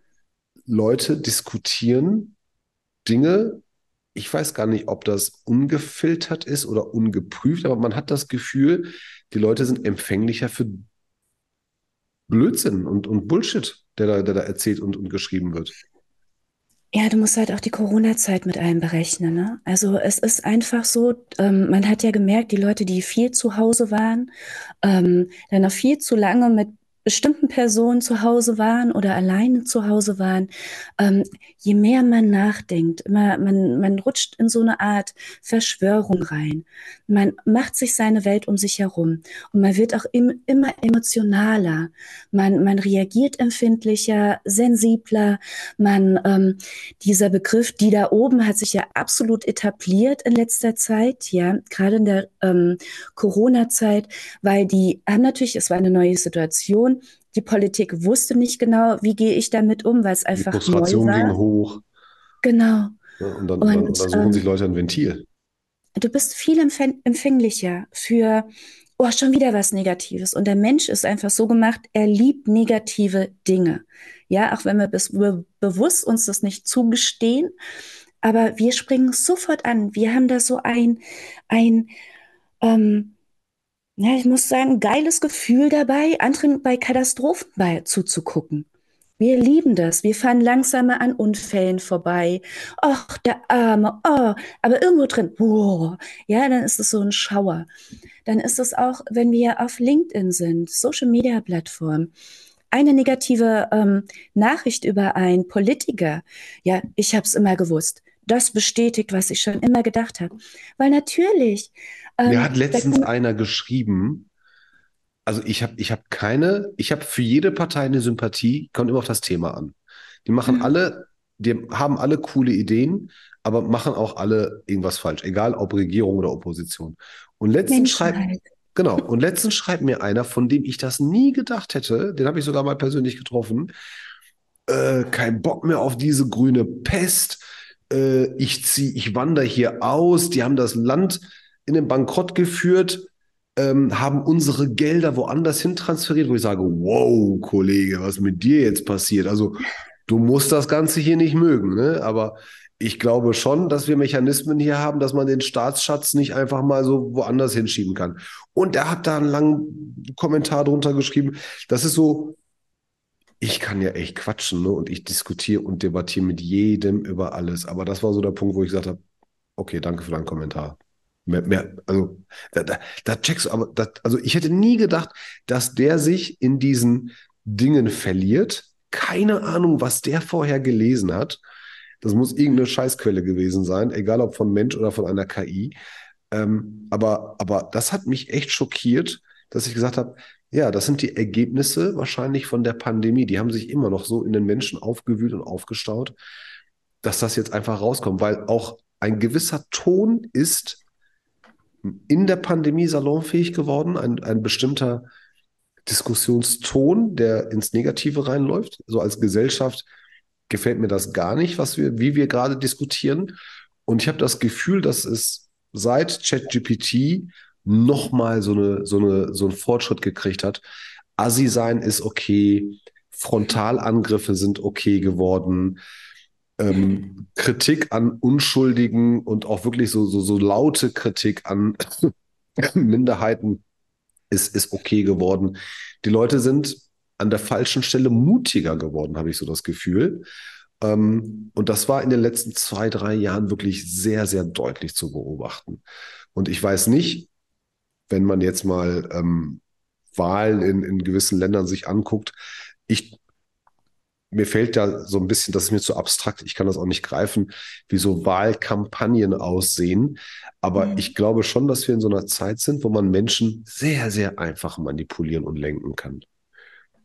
Speaker 1: Leute diskutieren Dinge. Ich weiß gar nicht, ob das ungefiltert ist oder ungeprüft, aber man hat das Gefühl, die Leute sind empfänglicher für Blödsinn und, und Bullshit, der da, der da erzählt und, und geschrieben wird.
Speaker 2: Ja, du musst halt auch die Corona-Zeit mit einberechnen. Ne? Also es ist einfach so, ähm, man hat ja gemerkt, die Leute, die viel zu Hause waren, ähm, dann noch viel zu lange mit bestimmten Personen zu Hause waren oder alleine zu Hause waren, ähm, je mehr man nachdenkt, immer, man, man rutscht in so eine Art Verschwörung rein. Man macht sich seine Welt um sich herum und man wird auch im, immer emotionaler. Man, man reagiert empfindlicher, sensibler. Man, ähm, dieser Begriff, die da oben, hat sich ja absolut etabliert in letzter Zeit, ja, gerade in der ähm, Corona-Zeit, weil die haben natürlich, es war eine neue Situation. Die Politik wusste nicht genau, wie gehe ich damit um, weil es einfach
Speaker 1: Die Frustration neu war. ging hoch.
Speaker 2: Genau.
Speaker 1: Ja, und, dann, und, dann, dann suchen ähm, sich Leute ein Ventil.
Speaker 2: Du bist viel empfänglicher für, oh, schon wieder was Negatives. Und der Mensch ist einfach so gemacht, er liebt negative Dinge. Ja, auch wenn wir bis, be bewusst uns das nicht zugestehen, aber wir springen sofort an. Wir haben da so ein, ein, ähm, ja, ich muss sagen, geiles Gefühl dabei, anderen bei Katastrophen bei, zuzugucken. Wir lieben das. Wir fahren langsamer an Unfällen vorbei. Ach, der Arme, oh, aber irgendwo drin, boah, ja, dann ist es so ein Schauer. Dann ist es auch, wenn wir auf LinkedIn sind, Social Media Plattform, eine negative ähm, Nachricht über einen Politiker. Ja, ich habe es immer gewusst. Das bestätigt, was ich schon immer gedacht habe. Weil natürlich
Speaker 1: ähm, Mir hat letztens einer geschrieben, also ich habe ich hab keine, ich habe für jede Partei eine Sympathie, kommt immer auf das Thema an. Die machen mhm. alle, die haben alle coole Ideen, aber machen auch alle irgendwas falsch, egal ob Regierung oder Opposition. Und letztens schreibt, genau, und letztens schreibt mir einer, von dem ich das nie gedacht hätte, den habe ich sogar mal persönlich getroffen, äh, kein Bock mehr auf diese grüne Pest, äh, ich zieh, ich wandere hier aus, die haben das Land in den Bankrott geführt, ähm, haben unsere Gelder woanders hin transferiert, wo ich sage, wow, Kollege, was mit dir jetzt passiert? Also du musst das Ganze hier nicht mögen, ne? aber ich glaube schon, dass wir Mechanismen hier haben, dass man den Staatsschatz nicht einfach mal so woanders hinschieben kann. Und er hat da einen langen Kommentar drunter geschrieben. Das ist so, ich kann ja echt quatschen ne? und ich diskutiere und debattiere mit jedem über alles. Aber das war so der Punkt, wo ich gesagt habe, okay, danke für deinen Kommentar. Mehr, mehr, also da, da, da checkst du, aber das, also ich hätte nie gedacht, dass der sich in diesen Dingen verliert. Keine Ahnung, was der vorher gelesen hat. Das muss irgendeine Scheißquelle gewesen sein, egal ob von Mensch oder von einer KI. Ähm, aber, aber das hat mich echt schockiert, dass ich gesagt habe, ja, das sind die Ergebnisse wahrscheinlich von der Pandemie. Die haben sich immer noch so in den Menschen aufgewühlt und aufgestaut, dass das jetzt einfach rauskommt, weil auch ein gewisser Ton ist in der Pandemie salonfähig geworden, ein, ein bestimmter Diskussionston, der ins Negative reinläuft. So als Gesellschaft gefällt mir das gar nicht, was wir, wie wir gerade diskutieren. Und ich habe das Gefühl, dass es seit ChatGPT nochmal so, eine, so, eine, so einen Fortschritt gekriegt hat. Assi sein ist okay, Frontalangriffe sind okay geworden ähm, Kritik an Unschuldigen und auch wirklich so, so, so laute Kritik an Minderheiten ist, ist okay geworden. Die Leute sind an der falschen Stelle mutiger geworden, habe ich so das Gefühl. Ähm, und das war in den letzten zwei, drei Jahren wirklich sehr, sehr deutlich zu beobachten. Und ich weiß nicht, wenn man jetzt mal ähm, Wahlen in, in gewissen Ländern sich anguckt, ich mir fällt da so ein bisschen, das ist mir zu abstrakt, ich kann das auch nicht greifen, wie so Wahlkampagnen aussehen. Aber mhm. ich glaube schon, dass wir in so einer Zeit sind, wo man Menschen sehr, sehr einfach manipulieren und lenken kann.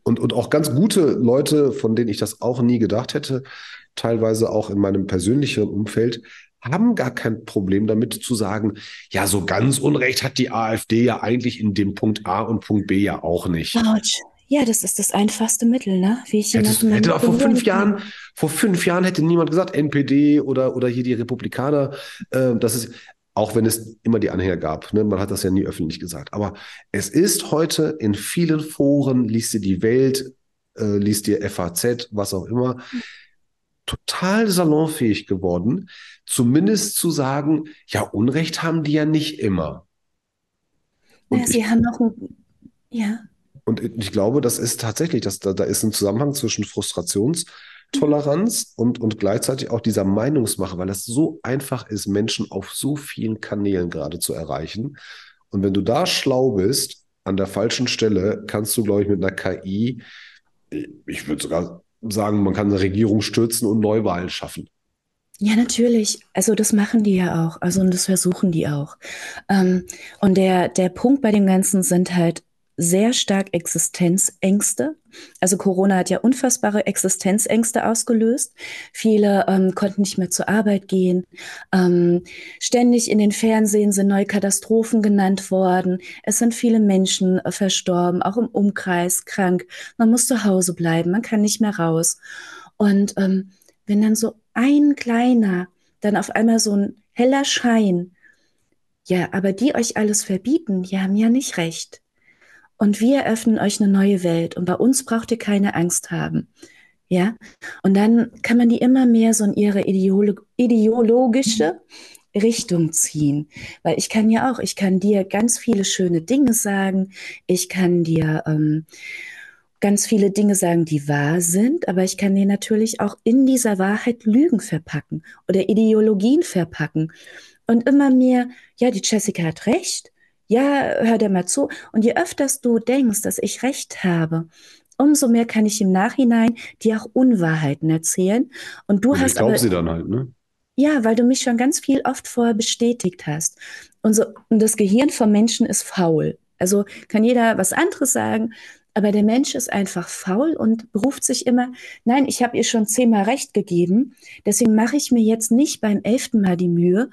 Speaker 1: Und, und auch ganz gute Leute, von denen ich das auch nie gedacht hätte, teilweise auch in meinem persönlichen Umfeld, haben gar kein Problem damit zu sagen, ja, so ganz Unrecht hat die AfD ja eigentlich in dem Punkt A und Punkt B ja auch nicht.
Speaker 2: Ouch. Ja, das ist das einfachste Mittel, ne?
Speaker 1: Wie ich Hättest, hätte auch vor fünf Jahren, vor fünf Jahren hätte niemand gesagt, NPD oder, oder hier die Republikaner, äh, das ist, auch wenn es immer die Anhänger gab, ne? man hat das ja nie öffentlich gesagt. Aber es ist heute in vielen Foren, liest dir die Welt, äh, liest dir FAZ, was auch immer, total salonfähig geworden, zumindest zu sagen, ja, Unrecht haben die ja nicht immer.
Speaker 2: Und ja, sie ich, haben noch ein, ja.
Speaker 1: Und ich glaube, das ist tatsächlich, dass da, da ist ein Zusammenhang zwischen Frustrationstoleranz und, und gleichzeitig auch dieser Meinungsmache, weil das so einfach ist, Menschen auf so vielen Kanälen gerade zu erreichen. Und wenn du da schlau bist, an der falschen Stelle kannst du, glaube ich, mit einer KI, ich würde sogar sagen, man kann eine Regierung stürzen und Neuwahlen schaffen.
Speaker 2: Ja, natürlich. Also das machen die ja auch. Also und das versuchen die auch. Ähm, und der, der Punkt bei dem Ganzen sind halt sehr stark Existenzängste. Also Corona hat ja unfassbare Existenzängste ausgelöst. Viele ähm, konnten nicht mehr zur Arbeit gehen. Ähm, ständig in den Fernsehen sind neue Katastrophen genannt worden. Es sind viele Menschen äh, verstorben, auch im Umkreis krank. Man muss zu Hause bleiben, man kann nicht mehr raus. Und ähm, wenn dann so ein kleiner, dann auf einmal so ein heller Schein, ja, aber die euch alles verbieten, die haben ja nicht recht. Und wir eröffnen euch eine neue Welt und bei uns braucht ihr keine Angst haben. Ja, und dann kann man die immer mehr so in ihre Ideolo ideologische Richtung ziehen. Weil ich kann ja auch, ich kann dir ganz viele schöne Dinge sagen, ich kann dir ähm, ganz viele Dinge sagen, die wahr sind, aber ich kann dir natürlich auch in dieser Wahrheit Lügen verpacken oder Ideologien verpacken. Und immer mehr, ja, die Jessica hat recht. Ja, hör dir mal zu. Und je öfters du denkst, dass ich recht habe, umso mehr kann ich im Nachhinein dir auch Unwahrheiten erzählen. Und du und hast
Speaker 1: ich glaube sie dann halt, ne?
Speaker 2: Ja, weil du mich schon ganz viel oft vorher bestätigt hast. Und, so, und das Gehirn vom Menschen ist faul. Also kann jeder was anderes sagen, aber der Mensch ist einfach faul und beruft sich immer, nein, ich habe ihr schon zehnmal recht gegeben, deswegen mache ich mir jetzt nicht beim elften Mal die Mühe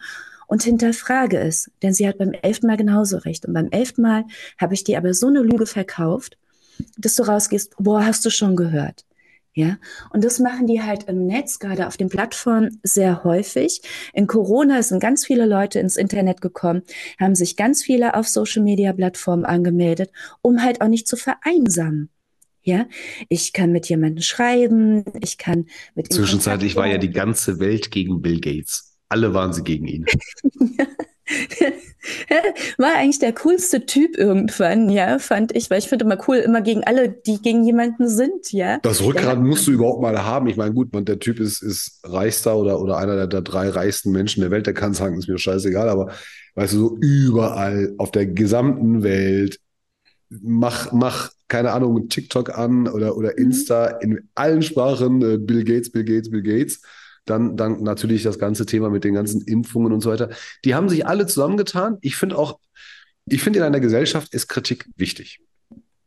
Speaker 2: und hinterfrage es, denn sie hat beim elften Mal genauso recht. Und beim elften Mal habe ich dir aber so eine Lüge verkauft, dass du rausgehst, boah, hast du schon gehört. Ja, und das machen die halt im Netz, gerade auf den Plattformen, sehr häufig. In Corona sind ganz viele Leute ins Internet gekommen, haben sich ganz viele auf Social Media Plattformen angemeldet, um halt auch nicht zu vereinsamen. Ja, ich kann mit jemandem schreiben, ich kann mit
Speaker 1: Zwischenzeitlich war ja die ganze Welt gegen Bill Gates. Alle waren sie gegen ihn.
Speaker 2: War eigentlich der coolste Typ irgendwann, ja, fand ich, weil ich finde immer cool, immer gegen alle, die gegen jemanden sind, ja.
Speaker 1: Das Rückgrat ja. musst du überhaupt mal haben. Ich meine, gut, man, der Typ ist, ist reichster oder, oder einer der, der drei reichsten Menschen der Welt, der kann sagen, ist mir scheißegal, aber weißt du, so überall auf der gesamten Welt, mach, mach, keine Ahnung, TikTok an oder, oder mhm. Insta mhm. in allen Sprachen, äh, Bill Gates, Bill Gates, Bill Gates. Dann, dann natürlich das ganze Thema mit den ganzen Impfungen und so weiter. Die haben sich alle zusammengetan. Ich finde auch, ich finde in einer Gesellschaft ist Kritik wichtig.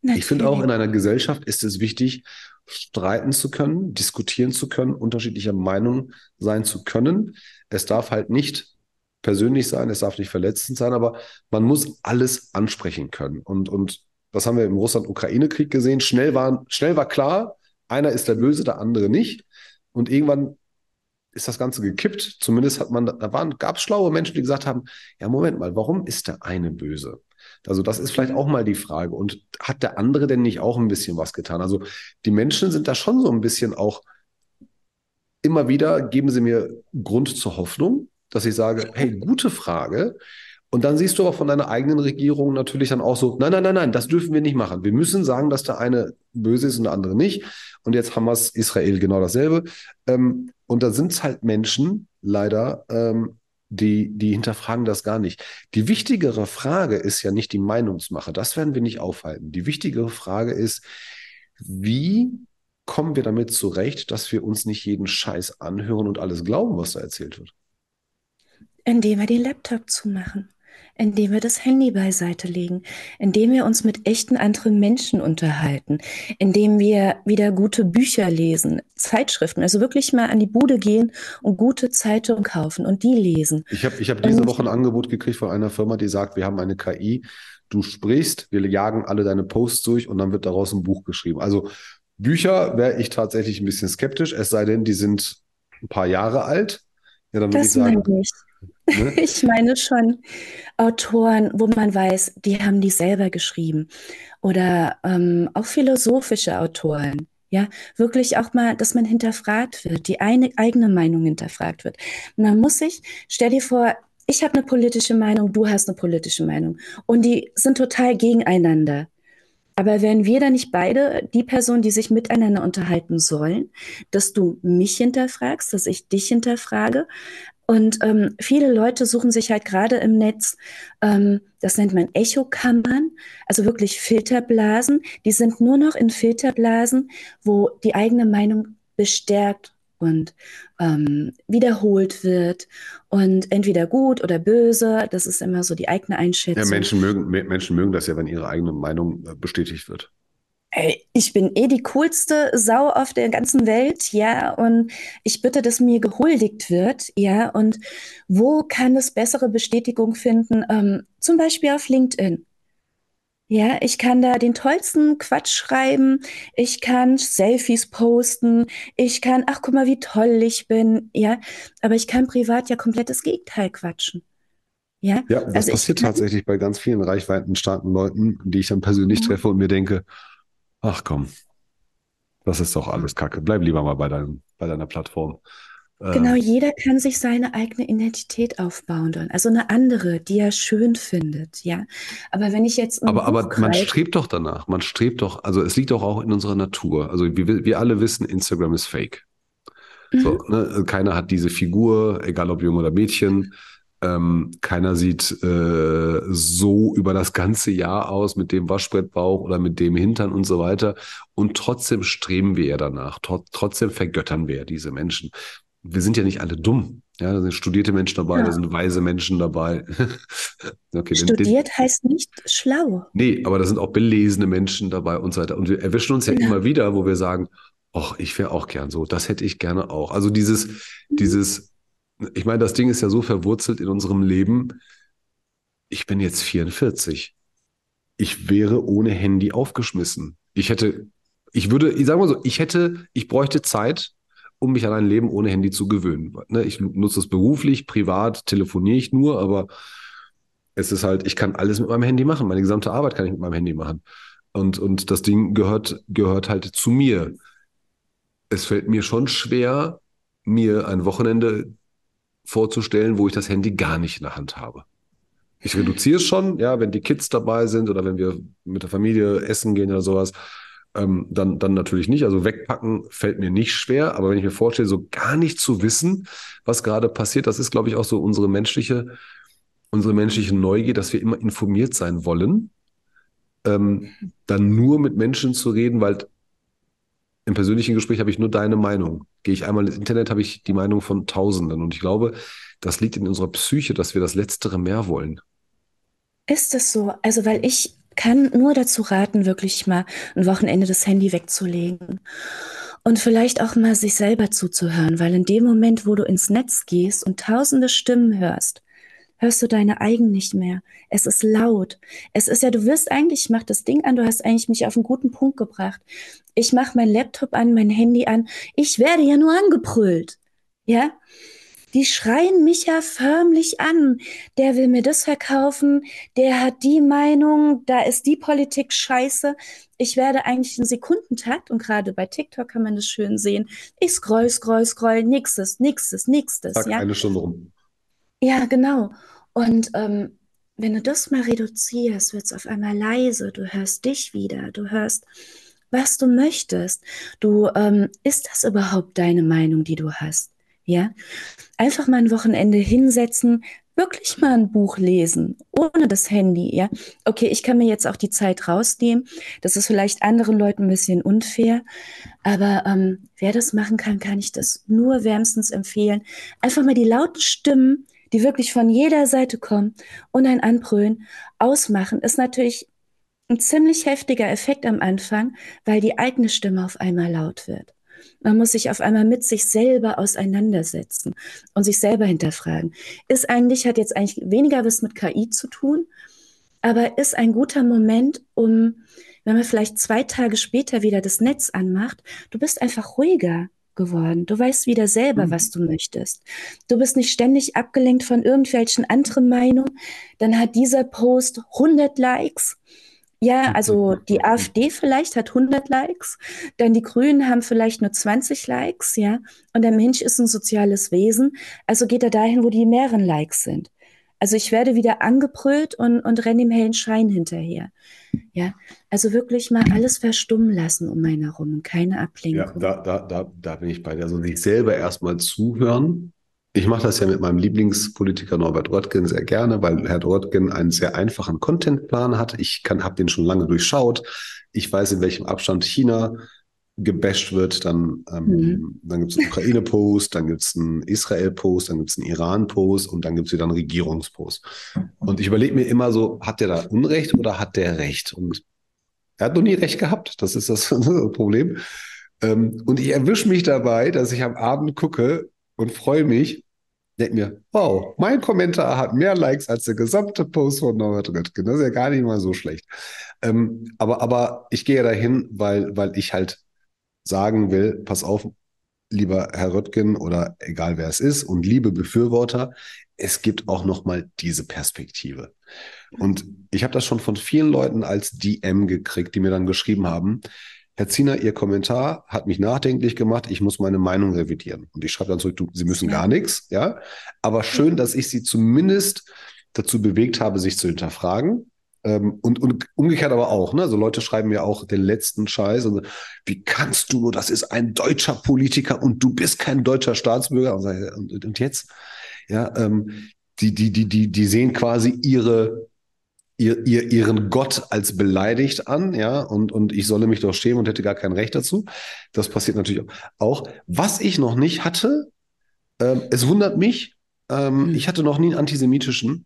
Speaker 1: Natürlich. Ich finde auch in einer Gesellschaft ist es wichtig, streiten zu können, diskutieren zu können, unterschiedlicher Meinung sein zu können. Es darf halt nicht persönlich sein, es darf nicht verletzend sein, aber man muss alles ansprechen können. Und, und das haben wir im Russland-Ukraine-Krieg gesehen. Schnell war, schnell war klar, einer ist der Böse, der andere nicht. Und irgendwann ist das Ganze gekippt. Zumindest hat man, da waren, gab es schlaue Menschen, die gesagt haben, ja, Moment mal, warum ist der eine böse? Also das ist vielleicht auch mal die Frage. Und hat der andere denn nicht auch ein bisschen was getan? Also die Menschen sind da schon so ein bisschen auch immer wieder, geben sie mir Grund zur Hoffnung, dass ich sage, hey, gute Frage. Und dann siehst du aber von deiner eigenen Regierung natürlich dann auch so, nein, nein, nein, nein, das dürfen wir nicht machen. Wir müssen sagen, dass der eine böse ist und der andere nicht. Und jetzt Hamas, Israel genau dasselbe. Ähm, und da sind es halt Menschen, leider, ähm, die, die hinterfragen das gar nicht. Die wichtigere Frage ist ja nicht die Meinungsmache. Das werden wir nicht aufhalten. Die wichtigere Frage ist, wie kommen wir damit zurecht, dass wir uns nicht jeden Scheiß anhören und alles glauben, was da erzählt wird?
Speaker 2: Indem wir den Laptop zumachen indem wir das Handy beiseite legen, indem wir uns mit echten anderen Menschen unterhalten, indem wir wieder gute Bücher lesen, Zeitschriften, also wirklich mal an die Bude gehen und gute Zeitungen kaufen und die lesen.
Speaker 1: Ich habe ich hab diese und, Woche ein Angebot gekriegt von einer Firma, die sagt, wir haben eine KI, du sprichst, wir jagen alle deine Posts durch und dann wird daraus ein Buch geschrieben. Also Bücher wäre ich tatsächlich ein bisschen skeptisch, es sei denn, die sind ein paar Jahre alt.
Speaker 2: Ja, dann würde ich sagen, ich. Ne? Ich meine schon Autoren, wo man weiß, die haben die selber geschrieben. Oder ähm, auch philosophische Autoren. Ja, wirklich auch mal, dass man hinterfragt wird, die eine, eigene Meinung hinterfragt wird. Man muss sich, stell dir vor, ich habe eine politische Meinung, du hast eine politische Meinung. Und die sind total gegeneinander. Aber wären wir da nicht beide die Personen, die sich miteinander unterhalten sollen, dass du mich hinterfragst, dass ich dich hinterfrage Und ähm, viele Leute suchen sich halt gerade im Netz, ähm, das nennt man Echokammern, also wirklich Filterblasen. Die sind nur noch in Filterblasen, wo die eigene Meinung bestärkt und ähm, wiederholt wird und entweder gut oder böse, das ist immer so die eigene Einschätzung. Ja,
Speaker 1: Menschen mögen, Menschen mögen das ja, wenn ihre eigene Meinung äh, bestätigt wird
Speaker 2: ich bin eh die coolste Sau auf der ganzen Welt, ja, und ich bitte, dass mir gehuldigt wird, ja, und wo kann es bessere Bestätigung finden? Ähm, zum Beispiel auf LinkedIn. Ja, ich kann da den tollsten Quatsch schreiben, ich kann Selfies posten, ich kann, ach guck mal, wie toll ich bin, ja, aber ich kann privat ja komplettes Gegenteil quatschen.
Speaker 1: Ja, ja das also passiert tatsächlich bei ganz vielen reichweitenstarken Leuten, die ich dann persönlich mhm. treffe und mir denke, ach komm, das ist doch alles Kacke. Bleib lieber mal bei, dein, bei deiner Plattform.
Speaker 2: Genau, ähm, jeder kann sich seine eigene Identität aufbauen, dann. also eine andere, die er schön findet, ja. Aber wenn ich jetzt
Speaker 1: aber aber man strebt doch danach, man strebt doch, also es liegt doch auch in unserer Natur. Also wir, wir alle wissen, Instagram ist Fake. Mhm. So, ne? Keiner hat diese Figur, egal ob jung oder Mädchen. Ähm, keiner sieht äh, so über das ganze Jahr aus mit dem Waschbrettbauch oder mit dem Hintern und so weiter. Und trotzdem streben wir ja danach. Tr trotzdem vergöttern wir ja diese Menschen. Wir sind ja nicht alle dumm. Ja, da sind studierte Menschen dabei, ja. da sind weise Menschen dabei.
Speaker 2: okay, Studiert den, heißt nicht schlau.
Speaker 1: Nee, aber da sind auch belesene Menschen dabei und so weiter. Und wir erwischen uns ja genau. immer wieder, wo wir sagen, ach, ich wäre auch gern so, das hätte ich gerne auch. Also dieses, dieses ich meine, das Ding ist ja so verwurzelt in unserem Leben. Ich bin jetzt 44. Ich wäre ohne Handy aufgeschmissen. Ich hätte, ich würde, ich sage mal so, ich hätte, ich bräuchte Zeit, um mich an ein Leben ohne Handy zu gewöhnen. Ne, ich nutze es beruflich, privat telefoniere ich nur, aber es ist halt, ich kann alles mit meinem Handy machen. Meine gesamte Arbeit kann ich mit meinem Handy machen. Und, und das Ding gehört, gehört halt zu mir. Es fällt mir schon schwer, mir ein Wochenende vorzustellen, wo ich das Handy gar nicht in der Hand habe. Ich reduziere es schon, ja, wenn die Kids dabei sind oder wenn wir mit der Familie essen gehen oder sowas, ähm, dann, dann natürlich nicht. Also wegpacken fällt mir nicht schwer, aber wenn ich mir vorstelle, so gar nicht zu wissen, was gerade passiert, das ist, glaube ich, auch so unsere menschliche, unsere menschliche Neugier, dass wir immer informiert sein wollen, ähm, dann nur mit Menschen zu reden, weil im persönlichen Gespräch habe ich nur deine Meinung. Gehe ich einmal ins Internet, habe ich die Meinung von Tausenden. Und ich glaube, das liegt in unserer Psyche, dass wir das Letztere mehr wollen.
Speaker 2: Ist es so? Also, weil ich kann nur dazu raten, wirklich mal ein Wochenende das Handy wegzulegen. Und vielleicht auch mal sich selber zuzuhören, weil in dem Moment, wo du ins Netz gehst und tausende Stimmen hörst, hörst du deine eigen nicht mehr. Es ist laut. Es ist ja, du wirst eigentlich, ich mach das Ding an, du hast eigentlich mich auf einen guten Punkt gebracht. Ich mach mein Laptop an, mein Handy an. Ich werde ja nur angebrüllt. Ja? Die schreien mich ja förmlich an. Der will mir das verkaufen, der hat die Meinung, da ist die Politik scheiße. Ich werde eigentlich in Sekundentakt, und gerade bei TikTok kann man das schön sehen, ich scroll, scroll, scroll, nixes, nixes, nixes.
Speaker 1: Tag ja? eine Stunde rum.
Speaker 2: Ja, genau. Und ähm, wenn du das mal reduzierst, wird es auf einmal leise. Du hörst dich wieder. Du hörst, was du möchtest. Du, ähm, ist das überhaupt deine Meinung, die du hast? Ja? Einfach mal ein Wochenende hinsetzen, wirklich mal ein Buch lesen, ohne das Handy, ja. Okay, ich kann mir jetzt auch die Zeit rausnehmen. Das ist vielleicht anderen Leuten ein bisschen unfair. Aber ähm, wer das machen kann, kann ich das nur wärmstens empfehlen. Einfach mal die lauten Stimmen die wirklich von jeder Seite kommen und ein Anbrüllen ausmachen, ist natürlich ein ziemlich heftiger Effekt am Anfang, weil die eigene Stimme auf einmal laut wird. Man muss sich auf einmal mit sich selber auseinandersetzen und sich selber hinterfragen. Ist eigentlich, hat jetzt eigentlich weniger was mit KI zu tun, aber ist ein guter Moment, um, wenn man vielleicht zwei Tage später wieder das Netz anmacht, du bist einfach ruhiger geworden. Du weißt wieder selber, mhm. was du möchtest. Du bist nicht ständig abgelenkt von irgendwelchen anderen Meinungen. Dann hat dieser Post 100 Likes. Ja, also die AfD vielleicht hat 100 Likes, dann die Grünen haben vielleicht nur 20 Likes, ja. Und der Mensch ist ein soziales Wesen, also geht er dahin, wo die mehreren Likes sind. Also ich werde wieder angebrüllt und, und renne im hellen Schein hinterher. Ja, also wirklich mal alles verstummen lassen um einen herum, keine Ablenkung.
Speaker 1: Ja, da, da, da, da bin ich bei dir. Also sich selber erstmal zuhören, ich mache das ja mit meinem Lieblingspolitiker Norbert Röttgen sehr gerne, weil Herr Röttgen einen sehr einfachen Contentplan hat. Ich habe den schon lange durchschaut. Ich weiß, in welchem Abstand China gebasht wird. Dann, ähm, mhm. dann gibt es einen Ukraine-Post, dann gibt es einen Israel-Post, dann gibt es einen Iran-Post und dann gibt es wieder einen Regierungspost. Und ich überlege mir immer so, hat der da Unrecht oder hat der Recht? Und er hat noch nie Recht gehabt. Das ist das Problem. Ähm, und ich erwische mich dabei, dass ich am Abend gucke und freue mich, denke mir, wow, mein Kommentar hat mehr Likes als der gesamte Post von Norbert Röttgen. Das ist ja gar nicht mal so schlecht. Ähm, aber, aber ich gehe dahin, weil, weil ich halt sagen will, pass auf, lieber Herr Röttgen oder egal wer es ist und liebe Befürworter, es gibt auch noch mal diese Perspektive. Und ich habe das schon von vielen Leuten als DM gekriegt, die mir dann geschrieben haben, Herr Ziener, Ihr Kommentar hat mich nachdenklich gemacht. Ich muss meine Meinung revidieren. Und ich schreibe dann zurück, du, Sie müssen gar nichts, ja. Aber schön, dass ich Sie zumindest dazu bewegt habe, sich zu hinterfragen. Ähm, und, und umgekehrt aber auch, ne? Also Leute schreiben mir auch den letzten Scheiß und wie kannst du nur, das ist ein deutscher Politiker und du bist kein deutscher Staatsbürger. Und, und, und jetzt? Ja, ähm, die, die, die, die, die sehen quasi ihre ihr, ihr, ihren Gott als beleidigt an, ja, und, und ich solle mich doch schämen und hätte gar kein Recht dazu. Das passiert natürlich auch. Was ich noch nicht hatte, ähm, es wundert mich, ähm, mhm. ich hatte noch nie einen antisemitischen,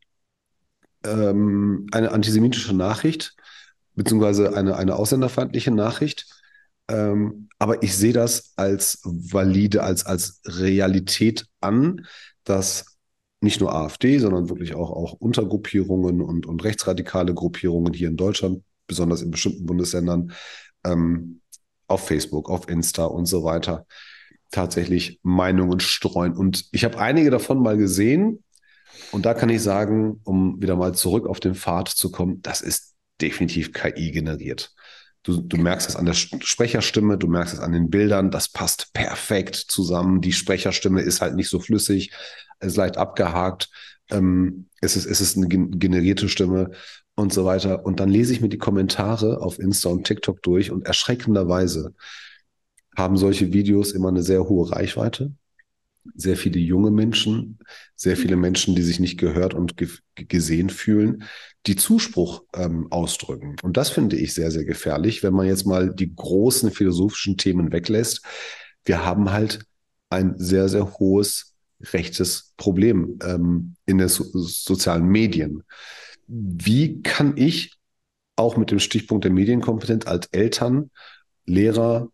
Speaker 1: ähm, eine antisemitische Nachricht, beziehungsweise eine, eine ausländerfeindliche Nachricht. Ähm, aber ich sehe das als valide, als, als Realität an, dass nicht nur AfD, sondern wirklich auch, auch Untergruppierungen und, und rechtsradikale Gruppierungen hier in Deutschland, besonders in bestimmten Bundesländern, ähm, auf Facebook, auf Insta und so weiter, tatsächlich Meinungen streuen. Und ich habe einige davon mal gesehen. Und da kann ich sagen, um wieder mal zurück auf den Pfad zu kommen, das ist definitiv KI generiert. Du, du merkst es an der Sprecherstimme, du merkst es an den Bildern, das passt perfekt zusammen. Die Sprecherstimme ist halt nicht so flüssig, ist leicht abgehakt, ähm, es, ist, es ist eine generierte Stimme und so weiter. Und dann lese ich mir die Kommentare auf Insta und TikTok durch und erschreckenderweise haben solche Videos immer eine sehr hohe Reichweite. Sehr viele junge Menschen, sehr viele Menschen, die sich nicht gehört und ge gesehen fühlen, die Zuspruch ähm, ausdrücken. Und das finde ich sehr, sehr gefährlich, wenn man jetzt mal die großen philosophischen Themen weglässt. Wir haben halt ein sehr, sehr hohes rechtes Problem ähm, in den so sozialen Medien. Wie kann ich auch mit dem Stichpunkt der Medienkompetenz als Eltern, Lehrer,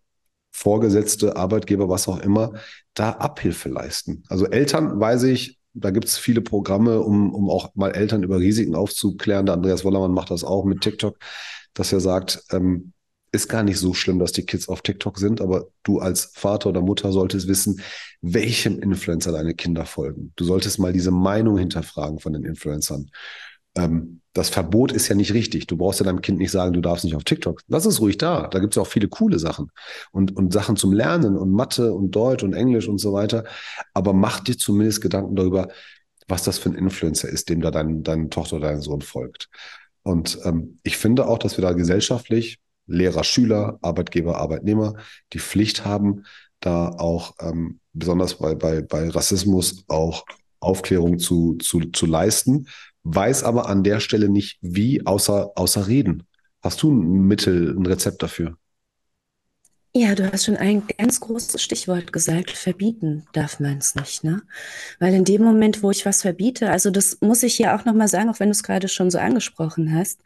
Speaker 1: Vorgesetzte, Arbeitgeber, was auch immer, da Abhilfe leisten? Also Eltern, weiß ich, da gibt es viele Programme, um, um auch mal Eltern über Risiken aufzuklären. Der Andreas Wollermann macht das auch mit TikTok, dass er sagt, ähm, ist gar nicht so schlimm, dass die Kids auf TikTok sind, aber du als Vater oder Mutter solltest wissen, welchem Influencer deine Kinder folgen. Du solltest mal diese Meinung hinterfragen von den Influencern. Ähm, das Verbot ist ja nicht richtig. Du brauchst ja deinem Kind nicht sagen, du darfst nicht auf TikTok. Lass es ruhig da. Da gibt es ja auch viele coole Sachen und, und Sachen zum Lernen und Mathe und Deutsch und Englisch und so weiter. Aber mach dir zumindest Gedanken darüber, was das für ein Influencer ist, dem da dein, deine Tochter oder dein Sohn folgt. Und ähm, ich finde auch, dass wir da gesellschaftlich Lehrer, Schüler, Arbeitgeber, Arbeitnehmer die Pflicht haben, da auch ähm, besonders bei, bei, bei Rassismus auch Aufklärung zu, zu, zu leisten, weiß aber an der Stelle nicht wie, außer, außer reden. Hast du ein Mittel, ein Rezept dafür?
Speaker 2: Ja, du hast schon ein ganz großes Stichwort gesagt. Verbieten darf man es nicht, ne? Weil in dem Moment, wo ich was verbiete, also das muss ich hier auch nochmal sagen, auch wenn du es gerade schon so angesprochen hast,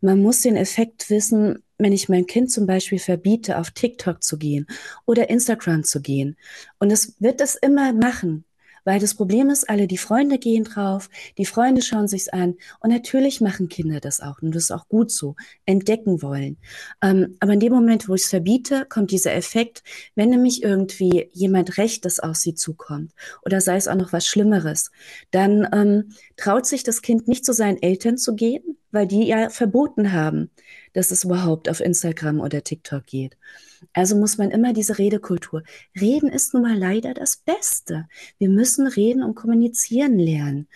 Speaker 2: man muss den Effekt wissen, wenn ich mein Kind zum Beispiel verbiete, auf TikTok zu gehen oder Instagram zu gehen. Und es wird es immer machen. Weil das Problem ist, alle die Freunde gehen drauf, die Freunde schauen sich's an und natürlich machen Kinder das auch und das ist auch gut so, entdecken wollen. Ähm, aber in dem Moment, wo ich es verbiete, kommt dieser Effekt, wenn nämlich irgendwie jemand Rechtes auf sie zukommt oder sei es auch noch was Schlimmeres, dann ähm, traut sich das Kind nicht zu seinen Eltern zu gehen, weil die ja verboten haben, dass es überhaupt auf Instagram oder TikTok geht. Also muss man immer diese Redekultur. Reden ist nun mal leider das Beste. Wir müssen reden und kommunizieren lernen.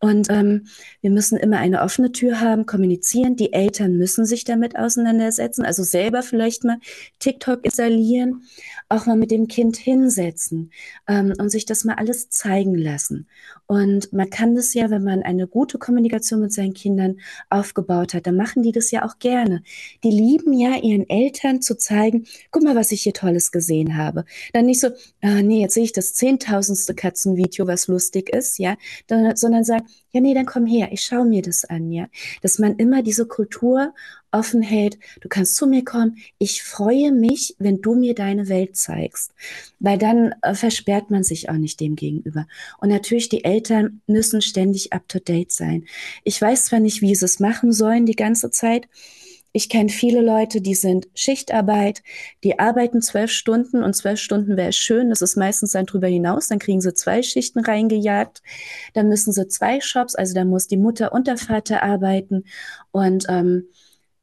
Speaker 2: Und ähm, wir müssen immer eine offene Tür haben, kommunizieren. Die Eltern müssen sich damit auseinandersetzen, also selber vielleicht mal TikTok installieren, auch mal mit dem Kind hinsetzen ähm, und sich das mal alles zeigen lassen. Und man kann das ja, wenn man eine gute Kommunikation mit seinen Kindern aufgebaut hat, dann machen die das ja auch gerne. Die lieben ja ihren Eltern zu zeigen, guck mal, was ich hier Tolles gesehen habe. Dann nicht so, ah, nee, jetzt sehe ich das zehntausendste Katzenvideo, was lustig ist, ja, dann, sondern sagen, ja, nee, dann komm her, ich schaue mir das an, ja. Dass man immer diese Kultur offen hält, du kannst zu mir kommen, ich freue mich, wenn du mir deine Welt zeigst. Weil dann äh, versperrt man sich auch nicht dem gegenüber. Und natürlich, die Eltern müssen ständig up-to-date sein. Ich weiß zwar nicht, wie sie es machen sollen die ganze Zeit, ich kenne viele Leute, die sind Schichtarbeit, die arbeiten zwölf Stunden und zwölf Stunden wäre schön. Das ist meistens dann drüber hinaus. Dann kriegen sie zwei Schichten reingejagt. Dann müssen sie zwei Shops, also da muss die Mutter und der Vater arbeiten. Und ähm,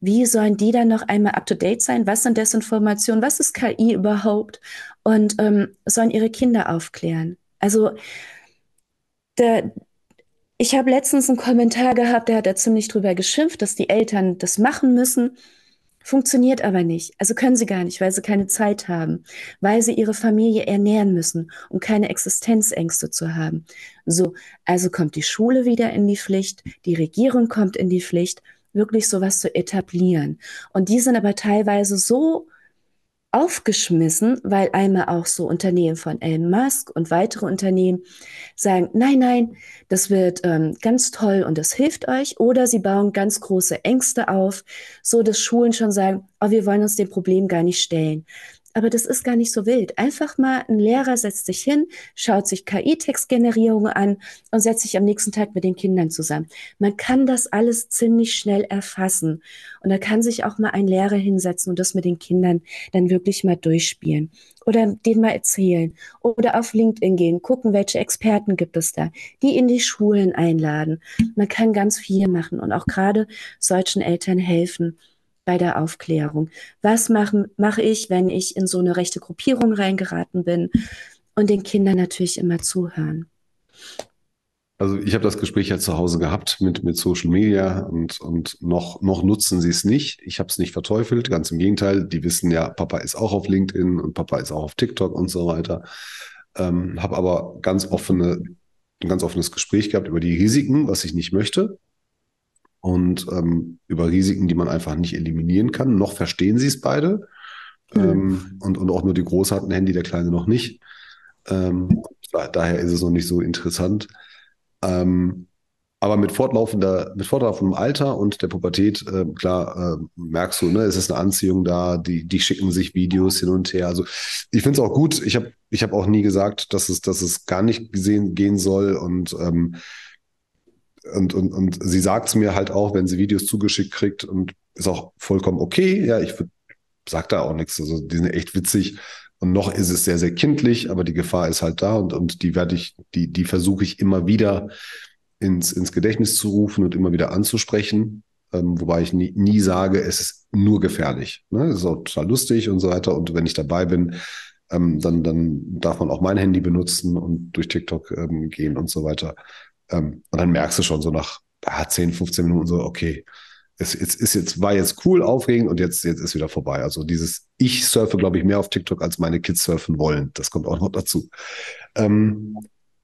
Speaker 2: wie sollen die dann noch einmal up-to-date sein? Was sind Desinformationen? Was ist KI überhaupt? Und ähm, sollen ihre Kinder aufklären? Also der, ich habe letztens einen Kommentar gehabt, der hat da ziemlich drüber geschimpft, dass die Eltern das machen müssen. Funktioniert aber nicht. Also können sie gar nicht, weil sie keine Zeit haben, weil sie ihre Familie ernähren müssen, um keine Existenzängste zu haben. So, also kommt die Schule wieder in die Pflicht, die Regierung kommt in die Pflicht, wirklich sowas zu etablieren. Und die sind aber teilweise so aufgeschmissen, weil einmal auch so Unternehmen von Elon Musk und weitere Unternehmen sagen, nein, nein, das wird ähm, ganz toll und das hilft euch. Oder sie bauen ganz große Ängste auf, so dass Schulen schon sagen, oh, wir wollen uns dem Problem gar nicht stellen. Aber das ist gar nicht so wild. Einfach mal ein Lehrer setzt sich hin, schaut sich KI-Textgenerierung an und setzt sich am nächsten Tag mit den Kindern zusammen. Man kann das alles ziemlich schnell erfassen. Und da kann sich auch mal ein Lehrer hinsetzen und das mit den Kindern dann wirklich mal durchspielen. Oder denen mal erzählen. Oder auf LinkedIn gehen, gucken, welche Experten gibt es da, die in die Schulen einladen. Man kann ganz viel machen und auch gerade solchen Eltern helfen bei der Aufklärung. Was mache mach ich, wenn ich in so eine rechte Gruppierung reingeraten bin? Und den Kindern natürlich immer zuhören.
Speaker 1: Also ich habe das Gespräch ja zu Hause gehabt mit, mit Social Media und, und noch, noch nutzen sie es nicht. Ich habe es nicht verteufelt, ganz im Gegenteil. Die wissen ja, Papa ist auch auf LinkedIn und Papa ist auch auf TikTok und so weiter. Ähm, habe aber ganz offene, ein ganz offenes Gespräch gehabt über die Risiken, was ich nicht möchte und ähm, über Risiken, die man einfach nicht eliminieren kann. Noch verstehen sie es beide. Mhm. Ähm, und, und auch nur die Große hat ein Handy, der Kleine noch nicht. Ähm, daher ist es noch nicht so interessant. Ähm, aber mit fortlaufender, mit fortlaufendem Alter und der Pubertät, äh, klar, äh, merkst du, ne, es ist eine Anziehung da, die, die schicken sich Videos hin und her. Also ich finde es auch gut. Ich habe ich hab auch nie gesagt, dass es, dass es gar nicht gesehen gehen soll. Und ähm, und, und, und sie sagt es mir halt auch, wenn sie Videos zugeschickt kriegt und ist auch vollkommen okay. Ja, ich sag da auch nichts. Also die sind echt witzig. Und noch ist es sehr, sehr kindlich, aber die Gefahr ist halt da und, und die werde ich, die, die versuche ich immer wieder ins, ins Gedächtnis zu rufen und immer wieder anzusprechen. Ähm, wobei ich nie, nie sage, es ist nur gefährlich. Ne? Es ist auch total lustig und so weiter. Und wenn ich dabei bin, ähm, dann, dann darf man auch mein Handy benutzen und durch TikTok ähm, gehen und so weiter. Ähm, und dann merkst du schon so nach ah, 10, 15 Minuten so, okay, es, es ist jetzt, war jetzt cool, aufregend und jetzt, jetzt ist wieder vorbei. Also dieses, ich surfe, glaube ich, mehr auf TikTok, als meine Kids surfen wollen. Das kommt auch noch dazu. Ähm,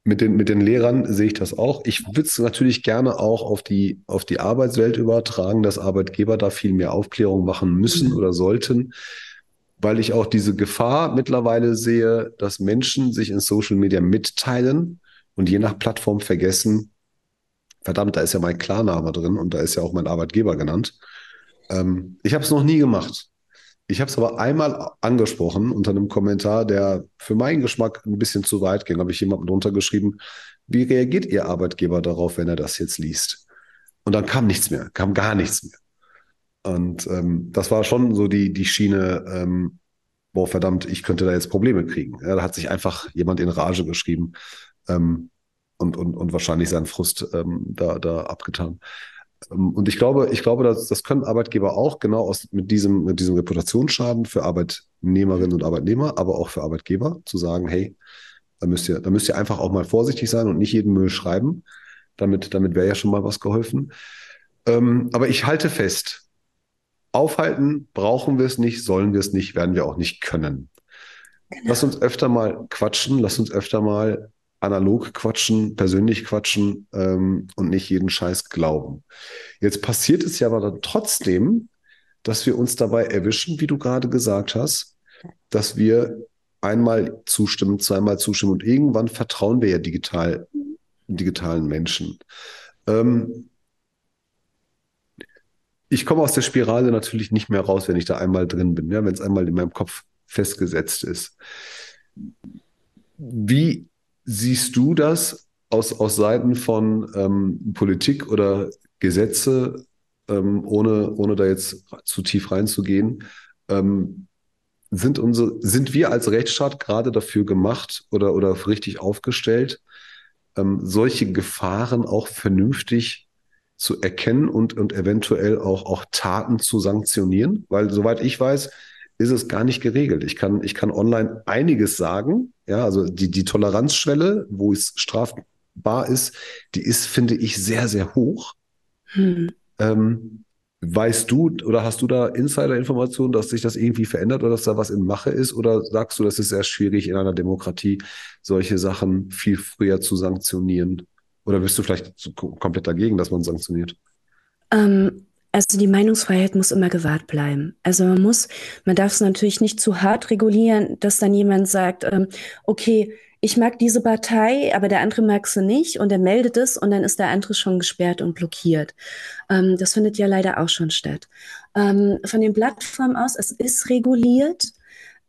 Speaker 1: mit den, mit den Lehrern sehe ich das auch. Ich würde es natürlich gerne auch auf die, auf die Arbeitswelt übertragen, dass Arbeitgeber da viel mehr Aufklärung machen müssen mhm. oder sollten, weil ich auch diese Gefahr mittlerweile sehe, dass Menschen sich in Social Media mitteilen und je nach Plattform vergessen, verdammt, da ist ja mein Klarname drin und da ist ja auch mein Arbeitgeber genannt. Ähm, ich habe es noch nie gemacht. Ich habe es aber einmal angesprochen unter einem Kommentar, der für meinen Geschmack ein bisschen zu weit ging. Habe ich jemandem drunter geschrieben, wie reagiert Ihr Arbeitgeber darauf, wenn er das jetzt liest? Und dann kam nichts mehr, kam gar nichts mehr. Und ähm, das war schon so die, die Schiene, ähm, boah, verdammt, ich könnte da jetzt Probleme kriegen. Ja, da hat sich einfach jemand in Rage geschrieben ähm, und, und, und wahrscheinlich seinen Frust ähm, da, da abgetan. Ähm, und ich glaube, ich glaube, das, das können Arbeitgeber auch genau aus, mit diesem, mit diesem Reputationsschaden für Arbeit, Arbeitnehmerinnen und Arbeitnehmer, aber auch für Arbeitgeber, zu sagen, hey, da müsst ihr, da müsst ihr einfach auch mal vorsichtig sein und nicht jeden Müll schreiben. Damit, damit wäre ja schon mal was geholfen. Ähm, aber ich halte fest, aufhalten brauchen wir es nicht, sollen wir es nicht, werden wir auch nicht können. Genau. Lass uns öfter mal quatschen, lass uns öfter mal analog quatschen, persönlich quatschen ähm, und nicht jeden Scheiß glauben. Jetzt passiert es ja aber dann trotzdem, dass wir uns dabei erwischen, wie du gerade gesagt hast, dass wir einmal zustimmen, zweimal zustimmen und irgendwann vertrauen wir ja digital, digitalen Menschen. Ähm, ich komme aus der Spirale natürlich nicht mehr raus, wenn ich da einmal drin bin, ja, wenn es einmal in meinem Kopf festgesetzt ist. Wie siehst du das aus, aus Seiten von ähm, Politik oder Gesetze, ähm, ohne, ohne da jetzt zu tief reinzugehen? Ähm, sind, unsere, sind wir als Rechtsstaat gerade dafür gemacht oder, oder richtig aufgestellt, ähm, solche Gefahren auch vernünftig zu erkennen und, und eventuell auch, auch Taten zu sanktionieren? Weil soweit ich weiß, ist es gar nicht geregelt. Ich kann, ich kann online einiges sagen. Ja, also die, die Toleranzschwelle, wo es strafbar ist, die ist, finde ich, sehr, sehr hoch. Hm. Ähm, weißt du oder hast du da Insider-Informationen, dass sich das irgendwie verändert oder dass da was in Mache ist? Oder sagst du, das ist sehr schwierig in einer Demokratie, solche Sachen viel früher zu sanktionieren? Oder bist du vielleicht komplett dagegen, dass man sanktioniert?
Speaker 2: Ähm, also die Meinungsfreiheit muss immer gewahrt bleiben. Also man muss, man darf es natürlich nicht zu hart regulieren, dass dann jemand sagt, ähm, okay, ich mag diese Partei, aber der andere mag sie nicht und er meldet es und dann ist der andere schon gesperrt und blockiert. Ähm, das findet ja leider auch schon statt. Ähm, von den Plattformen aus, es ist reguliert.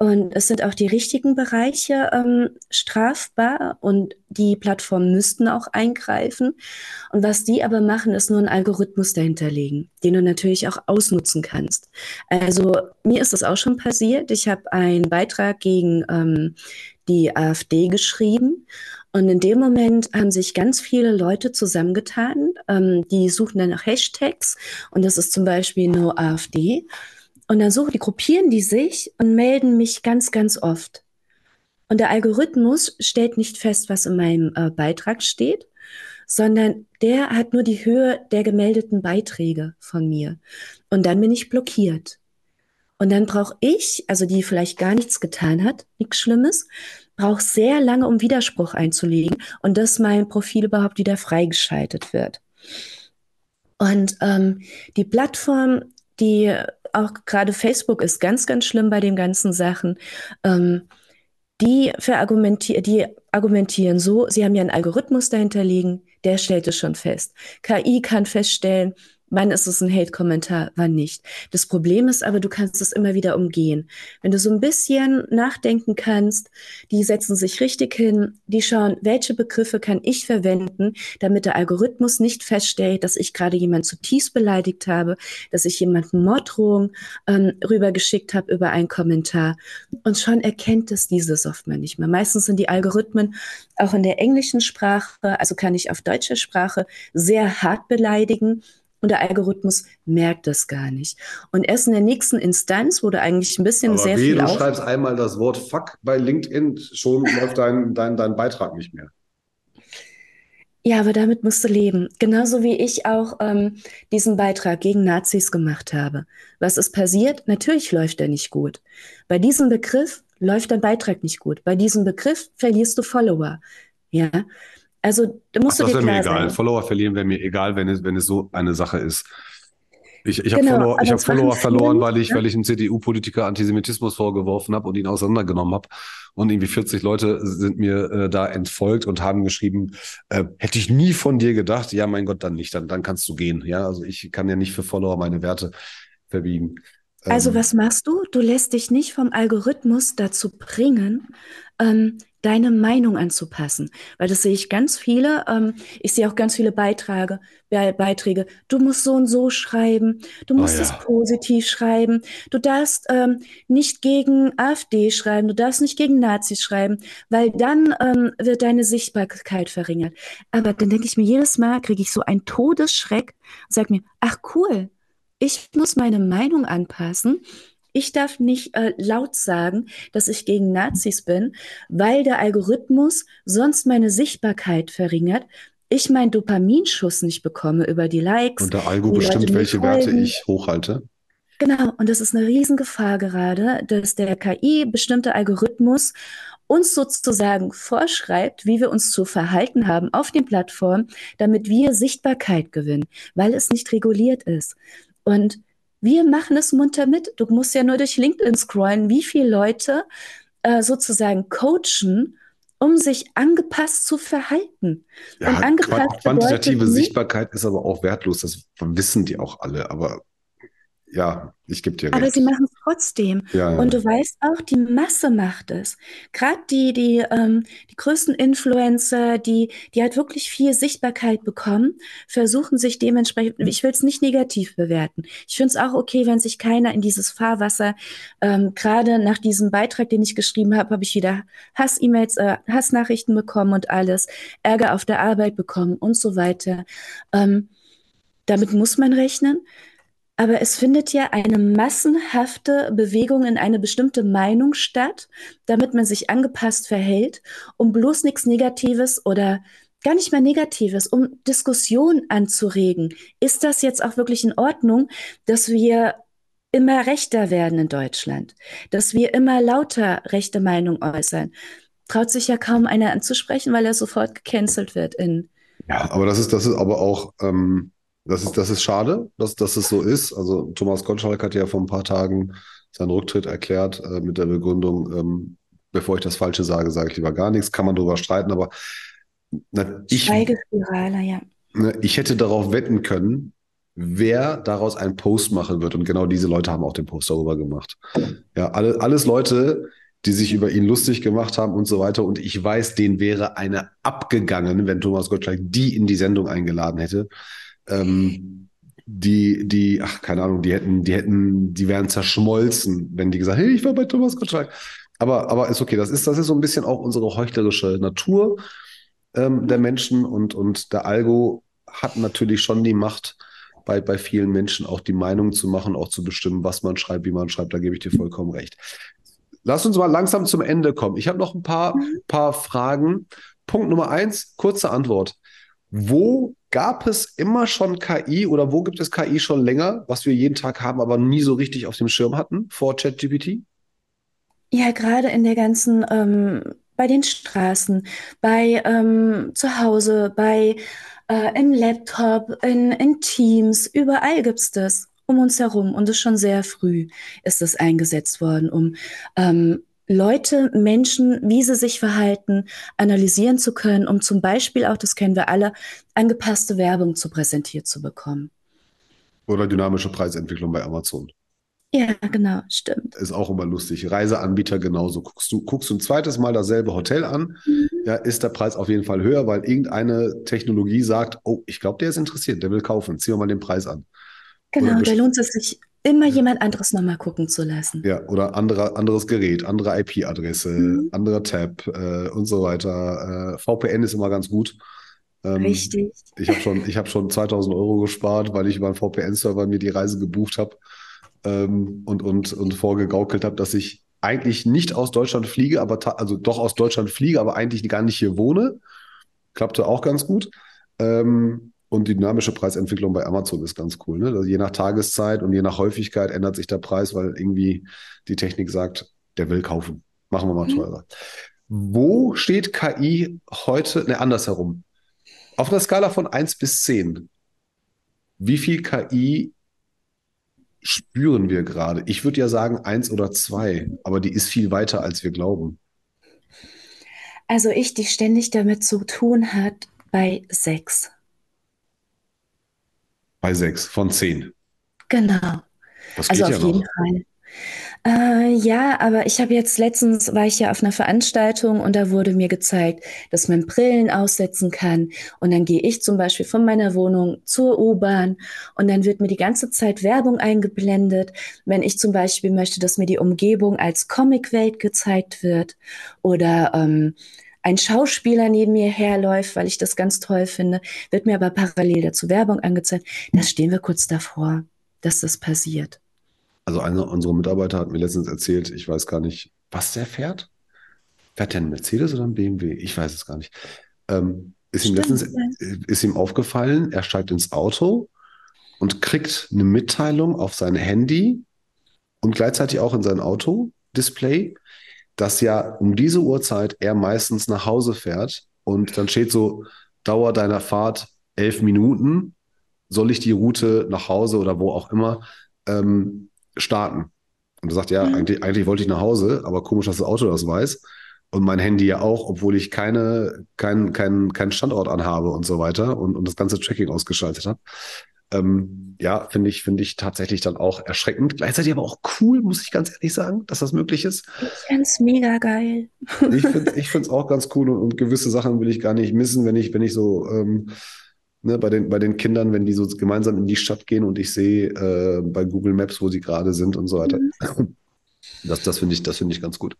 Speaker 2: Und es sind auch die richtigen Bereiche ähm, strafbar und die Plattformen müssten auch eingreifen. Und was die aber machen, ist nur einen Algorithmus dahinterlegen, den du natürlich auch ausnutzen kannst. Also mir ist das auch schon passiert. Ich habe einen Beitrag gegen ähm, die AfD geschrieben. Und in dem Moment haben sich ganz viele Leute zusammengetan, ähm, die suchen dann nach Hashtags. Und das ist zum Beispiel No AfD. Und dann suchen die, gruppieren die sich und melden mich ganz, ganz oft. Und der Algorithmus stellt nicht fest, was in meinem äh, Beitrag steht, sondern der hat nur die Höhe der gemeldeten Beiträge von mir. Und dann bin ich blockiert. Und dann brauche ich, also die vielleicht gar nichts getan hat, nichts Schlimmes, brauche sehr lange, um Widerspruch einzulegen und dass mein Profil überhaupt wieder freigeschaltet wird. Und ähm, die Plattform, die auch gerade Facebook ist ganz, ganz schlimm bei den ganzen Sachen. Ähm, die, verargumentieren, die argumentieren so, sie haben ja einen Algorithmus dahinter liegen, der stellt es schon fest. KI kann feststellen, wann ist es ein Hate-Kommentar, wann nicht. Das Problem ist aber, du kannst es immer wieder umgehen. Wenn du so ein bisschen nachdenken kannst, die setzen sich richtig hin, die schauen, welche Begriffe kann ich verwenden, damit der Algorithmus nicht feststellt, dass ich gerade jemand zutiefst beleidigt habe, dass ich jemanden Morddrohung ähm, rübergeschickt habe über einen Kommentar. Und schon erkennt es diese Software nicht mehr. Meistens sind die Algorithmen auch in der englischen Sprache, also kann ich auf deutsche Sprache sehr hart beleidigen und der Algorithmus merkt das gar nicht. Und erst in der nächsten Instanz, wo du eigentlich ein bisschen Aber sehr weh, viel.
Speaker 1: Du schreibst einmal das Wort Fuck bei LinkedIn, schon läuft dein, dein, dein Beitrag nicht mehr.
Speaker 2: Ja, aber damit musst du leben. Genauso wie ich auch ähm, diesen Beitrag gegen Nazis gemacht habe. Was ist passiert? Natürlich läuft er nicht gut. Bei diesem Begriff läuft dein Beitrag nicht gut. Bei diesem Begriff verlierst du Follower. Ja, also da musst Ach, du dir klar
Speaker 1: mir egal.
Speaker 2: Sein.
Speaker 1: Follower verlieren wäre mir egal, wenn es, wenn es so eine Sache ist. Ich, ich genau, habe Follower, ich hab Follower verloren, weil ich, ja? weil ich einem CDU-Politiker Antisemitismus vorgeworfen habe und ihn auseinandergenommen habe. Und irgendwie 40 Leute sind mir äh, da entfolgt und haben geschrieben, äh, hätte ich nie von dir gedacht. Ja, mein Gott, dann nicht, dann, dann kannst du gehen. Ja, also ich kann ja nicht für Follower meine Werte verbiegen.
Speaker 2: Also ähm, was machst du? Du lässt dich nicht vom Algorithmus dazu bringen, ähm, deine Meinung anzupassen. Weil das sehe ich ganz viele, ähm, ich sehe auch ganz viele Beiträge, Be Beiträge. Du musst so und so schreiben, du oh musst oh ja. es positiv schreiben, du darfst ähm, nicht gegen AfD schreiben, du darfst nicht gegen Nazis schreiben, weil dann ähm, wird deine Sichtbarkeit verringert. Aber dann denke ich mir jedes Mal, kriege ich so einen Todesschreck und sage mir, ach cool, ich muss meine Meinung anpassen Ich darf nicht äh, laut sagen, dass ich gegen Nazis bin, weil der Algorithmus sonst meine Sichtbarkeit verringert, ich meinen Dopaminschuss nicht bekomme über die Likes.
Speaker 1: Und der Algo bestimmt, welche Werte ich hochhalte.
Speaker 2: Genau, und das ist eine Riesengefahr gerade, dass der KI bestimmte Algorithmus uns sozusagen vorschreibt, wie wir uns zu verhalten haben auf den Plattformen, damit wir Sichtbarkeit gewinnen, weil es nicht reguliert ist. Und wir machen es munter mit. Du musst ja nur durch LinkedIn scrollen, wie viele Leute äh, sozusagen coachen, um sich angepasst zu verhalten.
Speaker 1: Ja, und angepasst quantitative Sichtbarkeit ist aber auch wertlos. Das wissen die auch alle. Aber ja, ich gebe dir recht.
Speaker 2: Aber sie machen es trotzdem. Ja. Und du weißt auch, die Masse macht es. Gerade die, die, ähm, die größten Influencer, die, die halt wirklich viel Sichtbarkeit bekommen, versuchen sich dementsprechend, ich will es nicht negativ bewerten. Ich finde es auch okay, wenn sich keiner in dieses Fahrwasser, ähm, gerade nach diesem Beitrag, den ich geschrieben habe, habe ich wieder Hass-E-Mails, äh, Hassnachrichten bekommen und alles, Ärger auf der Arbeit bekommen und so weiter. Ähm, damit muss man rechnen. Aber es findet ja eine massenhafte Bewegung in eine bestimmte Meinung statt, damit man sich angepasst verhält, um bloß nichts Negatives oder gar nicht mehr Negatives, um Diskussion anzuregen. Ist das jetzt auch wirklich in Ordnung, dass wir immer rechter werden in Deutschland, dass wir immer lauter rechte Meinung äußern? Traut sich ja kaum einer anzusprechen, weil er sofort gecancelt wird in.
Speaker 1: Ja, aber das ist, das ist aber auch, ähm, das ist, das ist schade, dass, dass es so ist. Also Thomas Gottschalk hat ja vor ein paar Tagen seinen Rücktritt erklärt äh, mit der Begründung, ähm, bevor ich das Falsche sage, sage ich lieber gar nichts. Kann man darüber streiten, aber na, ich,
Speaker 2: Schweigespirale, ja.
Speaker 1: Ne, ich hätte darauf wetten können, wer daraus einen Post machen wird. Und genau diese Leute haben auch den Post darüber gemacht. Ja, alle, alles Leute, die sich über ihn lustig gemacht haben und so weiter. Und ich weiß, denen wäre eine abgegangen, wenn Thomas Gottschalk die in die Sendung eingeladen hätte ähm, die, die, ach, keine Ahnung, die hätten, die hätten, die wären zerschmolzen, wenn die gesagt, hey, ich war bei Thomas Gottschalk. Aber, aber ist okay, das ist, das ist so ein bisschen auch unsere heuchlerische Natur ähm, der Menschen und, und der Algo hat natürlich schon die Macht, bei, bei vielen Menschen auch die Meinung zu machen, auch zu bestimmen, was man schreibt, wie man schreibt. Da gebe ich dir vollkommen recht. Lass uns mal langsam zum Ende kommen. Ich habe noch ein paar, mhm. paar Fragen. Punkt Nummer eins, kurze Antwort. Wo gab es immer schon KI oder wo gibt es KI schon länger, was wir jeden Tag haben, aber nie so richtig auf dem Schirm hatten vor ChatGPT?
Speaker 2: Ja, gerade in der ganzen, ähm, bei den Straßen, bei ähm, zu Hause, bei äh, im Laptop, in, in Teams, überall gibt es das um uns herum und es schon sehr früh ist es eingesetzt worden, um ähm, Leute, Menschen, wie sie sich verhalten, analysieren zu können, um zum Beispiel auch, das kennen wir alle, angepasste Werbung zu präsentiert zu bekommen.
Speaker 1: Oder dynamische Preisentwicklung bei Amazon.
Speaker 2: Ja, genau, stimmt.
Speaker 1: Ist auch immer lustig. Reiseanbieter genauso. Guckst du, guckst du ein zweites Mal dasselbe Hotel an, mhm. ja, ist der Preis auf jeden Fall höher, weil irgendeine Technologie sagt, oh, ich glaube, der ist interessiert, der will kaufen, ziehen wir mal den Preis an.
Speaker 2: Genau, da lohnt es sich immer jemand anderes nochmal gucken zu lassen.
Speaker 1: Ja, oder andere, anderes Gerät, andere IP-Adresse, mhm. anderer Tab äh, und so weiter. Äh, VPN ist immer ganz gut.
Speaker 2: Ähm, Richtig.
Speaker 1: Ich habe schon, hab schon 2000 Euro gespart, weil ich über einen VPN-Server mir die Reise gebucht habe ähm, und, und, und vorgegaukelt habe, dass ich eigentlich nicht aus Deutschland fliege, aber also doch aus Deutschland fliege, aber eigentlich gar nicht hier wohne. Klappte auch ganz gut. Ähm, und die dynamische Preisentwicklung bei Amazon ist ganz cool. Ne? Also je nach Tageszeit und je nach Häufigkeit ändert sich der Preis, weil irgendwie die Technik sagt, der will kaufen. Machen wir mal mhm. teurer. Wo steht KI heute, ne, andersherum? Auf einer Skala von 1 bis 10. Wie viel KI spüren wir gerade? Ich würde ja sagen 1 oder 2, aber die ist viel weiter, als wir glauben.
Speaker 2: Also ich, die ständig damit zu tun hat, bei 6.
Speaker 1: Bei sechs von zehn.
Speaker 2: Genau.
Speaker 1: Das also geht also auf ja jeden noch. Fall.
Speaker 2: Äh, ja, aber ich habe jetzt letztens war ich ja auf einer Veranstaltung und da wurde mir gezeigt, dass man Brillen aussetzen kann. Und dann gehe ich zum Beispiel von meiner Wohnung zur U-Bahn und dann wird mir die ganze Zeit Werbung eingeblendet, wenn ich zum Beispiel möchte, dass mir die Umgebung als Comicwelt gezeigt wird oder ähm, ein Schauspieler neben mir herläuft, weil ich das ganz toll finde, wird mir aber parallel dazu Werbung angezeigt. Da stehen wir kurz davor, dass das passiert.
Speaker 1: Also einer unserer Mitarbeiter hat mir letztens erzählt, ich weiß gar nicht, was der fährt. Fährt der einen Mercedes oder einen BMW? Ich weiß es gar nicht. Ähm, ist ihm
Speaker 2: Stimmt,
Speaker 1: letztens ist ihm aufgefallen, er steigt ins Auto und kriegt eine Mitteilung auf sein Handy und gleichzeitig auch in sein Auto-Display, dass ja um diese Uhrzeit er meistens nach Hause fährt und dann steht so, Dauer deiner Fahrt elf Minuten, soll ich die Route nach Hause oder wo auch immer ähm, starten? Und er sagt, ja,
Speaker 2: Mhm.
Speaker 1: eigentlich, eigentlich wollte ich nach Hause, aber komisch, dass das Auto das weiß. Und mein Handy ja auch, obwohl ich keine, keinen kein, keinen Standort anhabe und so weiter und, und das ganze Tracking ausgeschaltet habe. Ähm, ja, finde ich, finde ich tatsächlich dann auch erschreckend. Gleichzeitig aber auch cool, muss ich ganz ehrlich sagen, dass das möglich ist.
Speaker 2: Ich find's mega geil.
Speaker 1: Ich finde ich finde es auch ganz cool und, und gewisse Sachen will ich gar nicht missen, wenn ich, wenn ich so ähm, ne, bei den, bei den Kindern, wenn die so gemeinsam in die Stadt gehen und ich sehe äh, bei Google Maps, wo sie gerade sind und so weiter.
Speaker 2: Mhm.
Speaker 1: Das, das finde ich, das finde ich ganz gut.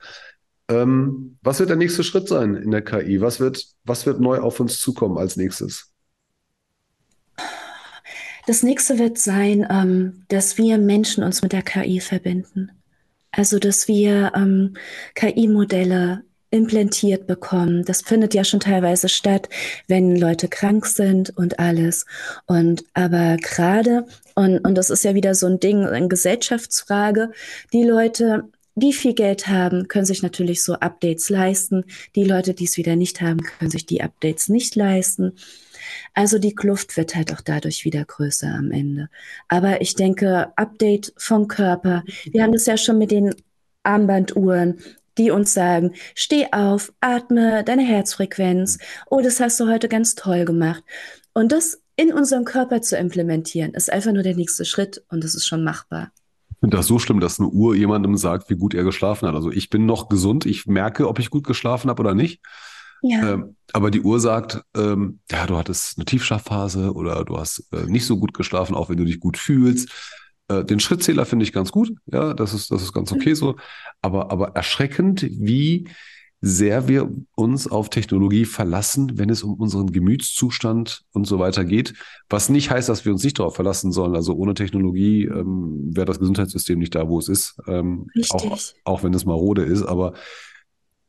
Speaker 1: Ähm, was wird der nächste Schritt sein in der KI? Was wird, was wird neu auf uns zukommen als nächstes?
Speaker 2: Das nächste wird sein, ähm, dass wir Menschen uns mit der KI verbinden. Also, dass wir ähm, KI-Modelle implantiert bekommen. Das findet ja schon teilweise statt, wenn Leute krank sind und alles. Und aber gerade, und, und das ist ja wieder so ein Ding, eine Gesellschaftsfrage, die Leute, die viel Geld haben, können sich natürlich so Updates leisten. Die Leute, die es wieder nicht haben, können sich die Updates nicht leisten. Also die Kluft wird halt auch dadurch wieder größer am Ende. Aber ich denke, Update vom Körper. Wir haben das ja schon mit den Armbanduhren, die uns sagen, steh auf, atme deine Herzfrequenz. Oh, das hast du heute ganz toll gemacht. Und das in unserem Körper zu implementieren, ist einfach nur der nächste Schritt und das ist schon machbar.
Speaker 1: Ich finde das so schlimm, dass eine Uhr jemandem sagt, wie gut er geschlafen hat. Also ich bin noch gesund, ich merke, ob ich gut geschlafen habe oder nicht.
Speaker 2: Ja.
Speaker 1: Ähm, aber die Uhr sagt, ähm, ja, du hattest eine Tiefschlafphase oder du hast äh, nicht so gut geschlafen, auch wenn du dich gut fühlst. Äh, den Schrittzähler finde ich ganz gut. Ja, das ist, das ist ganz okay so. Aber, aber erschreckend, wie sehr wir uns auf Technologie verlassen, wenn es um unseren Gemütszustand und so weiter geht. Was nicht heißt, dass wir uns nicht darauf verlassen sollen. Also ohne Technologie ähm, wäre das Gesundheitssystem nicht da, wo es ist. Ähm, auch,
Speaker 2: Richtig.
Speaker 1: auch wenn es marode ist. Aber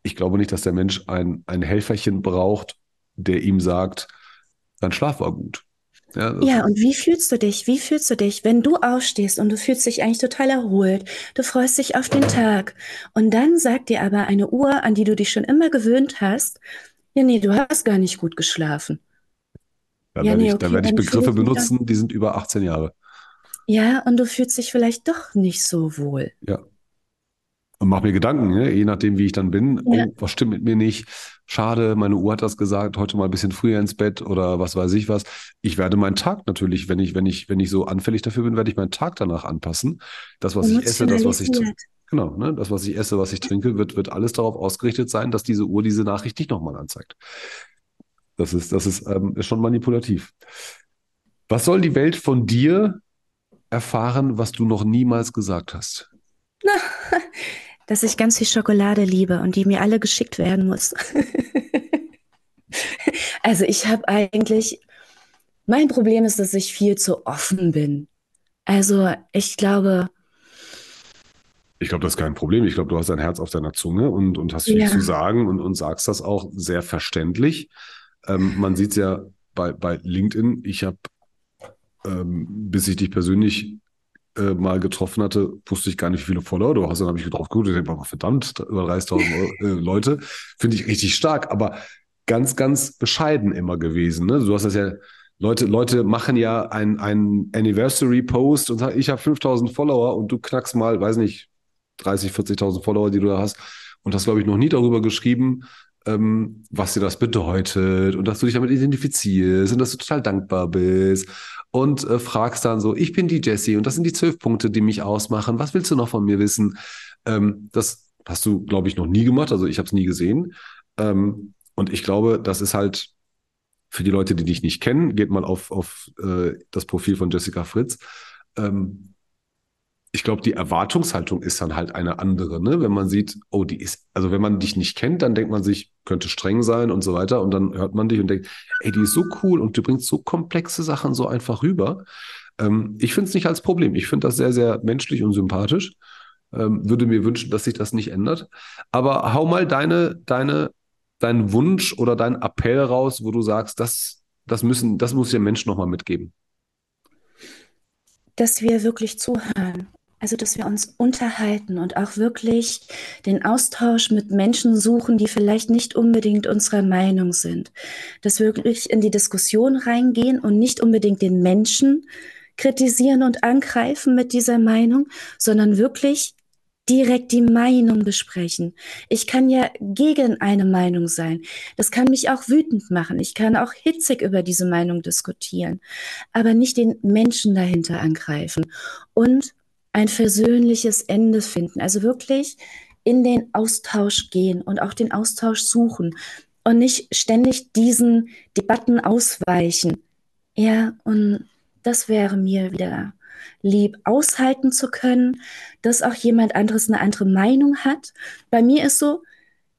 Speaker 1: ich glaube nicht, dass der Mensch ein, ein Helferchen braucht, der ihm sagt, dein Schlaf war gut. Ja,
Speaker 2: Ja, und wie fühlst du dich? Wie fühlst du dich, wenn du aufstehst und du fühlst dich eigentlich total erholt? Du freust dich auf den Tag. Und dann sagt dir aber eine Uhr, an die du dich schon immer gewöhnt hast, ja, nee, du hast gar nicht gut geschlafen.
Speaker 1: da
Speaker 2: Ja,
Speaker 1: werde
Speaker 2: nee, okay,
Speaker 1: werde ich Begriffe
Speaker 2: ich an.
Speaker 1: benutzen, die sind über 18 Jahre.
Speaker 2: Ja, und du fühlst dich vielleicht doch nicht so wohl.
Speaker 1: Ja. Und mach mir Gedanken, ne? je nachdem, wie ich dann bin.
Speaker 2: Ja.
Speaker 1: Oh, was stimmt mit mir nicht? Schade, meine Uhr hat das gesagt, heute mal ein bisschen früher ins Bett oder was weiß ich was. Ich werde meinen Tag natürlich, wenn ich, wenn ich, wenn ich so anfällig dafür bin, werde ich meinen Tag danach anpassen. Das, was ich esse, das, was ich, genau, ne? Das, was ich esse, was ich trinke, wird, wird alles darauf ausgerichtet sein, dass diese Uhr diese Nachricht nicht nochmal anzeigt. Das ist, das ist, ähm, ist schon manipulativ. Was soll die Welt von dir erfahren, was du noch niemals gesagt hast?
Speaker 2: Dass ich ganz viel Schokolade liebe und die mir alle geschickt werden muss. Also ich habe eigentlich, mein Problem ist, dass ich viel zu offen bin. Also ich glaube,
Speaker 1: Ich glaube, das ist kein Problem. Ich glaube, du hast dein Herz auf deiner Zunge und, und hast viel
Speaker 2: Ja.
Speaker 1: zu sagen und, und sagst das auch sehr verständlich. Ähm, man sieht es ja bei, bei LinkedIn. Ich habe, ähm, bis ich dich persönlich äh, mal getroffen hatte, wusste ich gar nicht, wie viele Follower du hast. Dann habe ich drauf geguckt und denke, mal, verdammt, über 30.000 Euro- äh, Leute. Finde ich richtig stark, aber ganz, ganz bescheiden immer gewesen. Ne? Du hast das ja, Leute, Leute machen ja ein, ein Anniversary-Post und sagen, ich habe 5.000 Follower und du knackst mal, weiß nicht, 30, 40.000 Follower, die du da hast. Und hast, glaube ich, noch nie darüber geschrieben, ähm, was dir das bedeutet und dass du dich damit identifizierst und dass du total dankbar bist und äh, fragst dann so, ich bin die Jessie und das sind die zwölf Punkte, die mich ausmachen. Was willst du noch von mir wissen? Ähm, das hast du, glaube ich, noch nie gemacht. Also ich habe es nie gesehen. Ähm, und ich glaube, das ist halt für die Leute, die dich nicht kennen, geht mal auf, auf äh, das Profil von Jessica Fritz. Ähm, ich glaube, die Erwartungshaltung ist dann halt eine andere, ne? Wenn man sieht, oh, die ist, also wenn man dich nicht kennt, dann denkt man sich, könnte streng sein und so weiter. Und dann hört man dich und denkt, ey, die ist so cool und du bringst so komplexe Sachen so einfach rüber. Ähm, ich finde es nicht als Problem. Ich finde das sehr, sehr menschlich und sympathisch. Ähm, würde mir wünschen, dass sich das nicht ändert. Aber hau mal deine, deine, deinen Wunsch oder deinen Appell raus, wo du sagst, das, das müssen, das muss der Mensch nochmal mitgeben.
Speaker 2: Dass wir wirklich zuhören also, dass wir uns unterhalten und auch wirklich den Austausch mit Menschen suchen, die vielleicht nicht unbedingt unserer Meinung sind. Dass wir wirklich in die Diskussion reingehen und nicht unbedingt den Menschen kritisieren und angreifen mit dieser Meinung, sondern wirklich direkt die Meinung besprechen. Ich kann ja gegen eine Meinung sein. Das kann mich auch wütend machen. Ich kann auch hitzig über diese Meinung diskutieren, aber nicht den Menschen dahinter angreifen. Und ein versöhnliches Ende finden. Also wirklich in den Austausch gehen und auch den Austausch suchen und nicht ständig diesen Debatten ausweichen. Ja, und das wäre mir wieder lieb, aushalten zu können, dass auch jemand anderes eine andere Meinung hat. Bei mir ist so,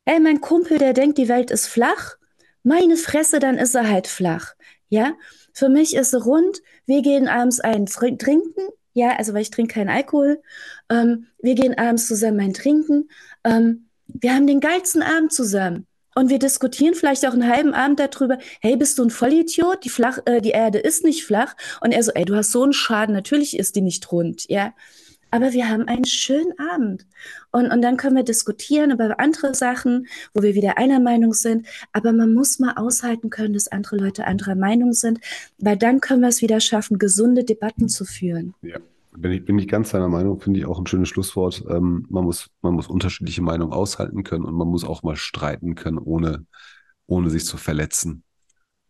Speaker 2: ey, mein Kumpel, der denkt, die Welt ist flach. Meine Fresse, dann ist er halt flach. Ja, für mich ist rund. Wir gehen abends einen trinken. Ja, also weil ich trinke keinen Alkohol. Ähm, wir gehen abends zusammen ein Trinken. Ähm, wir haben den geilsten Abend zusammen. Und wir diskutieren vielleicht auch einen halben Abend darüber, hey, bist du ein Vollidiot? Die, flach, äh, die Erde ist nicht flach. Und er so, ey, du hast so einen Schaden, natürlich ist die nicht rund, ja. Aber wir haben einen schönen Abend. Und, und dann können wir diskutieren über andere Sachen, wo wir wieder einer Meinung sind. Aber man muss mal aushalten können, dass andere Leute anderer Meinung sind, weil dann können wir es wieder schaffen, gesunde Debatten zu führen.
Speaker 1: Ja. Bin ich, bin ich ganz deiner Meinung, finde ich auch ein schönes Schlusswort. Ähm, man, muss, man muss unterschiedliche Meinungen aushalten können und man muss auch mal streiten können, ohne, ohne sich zu verletzen.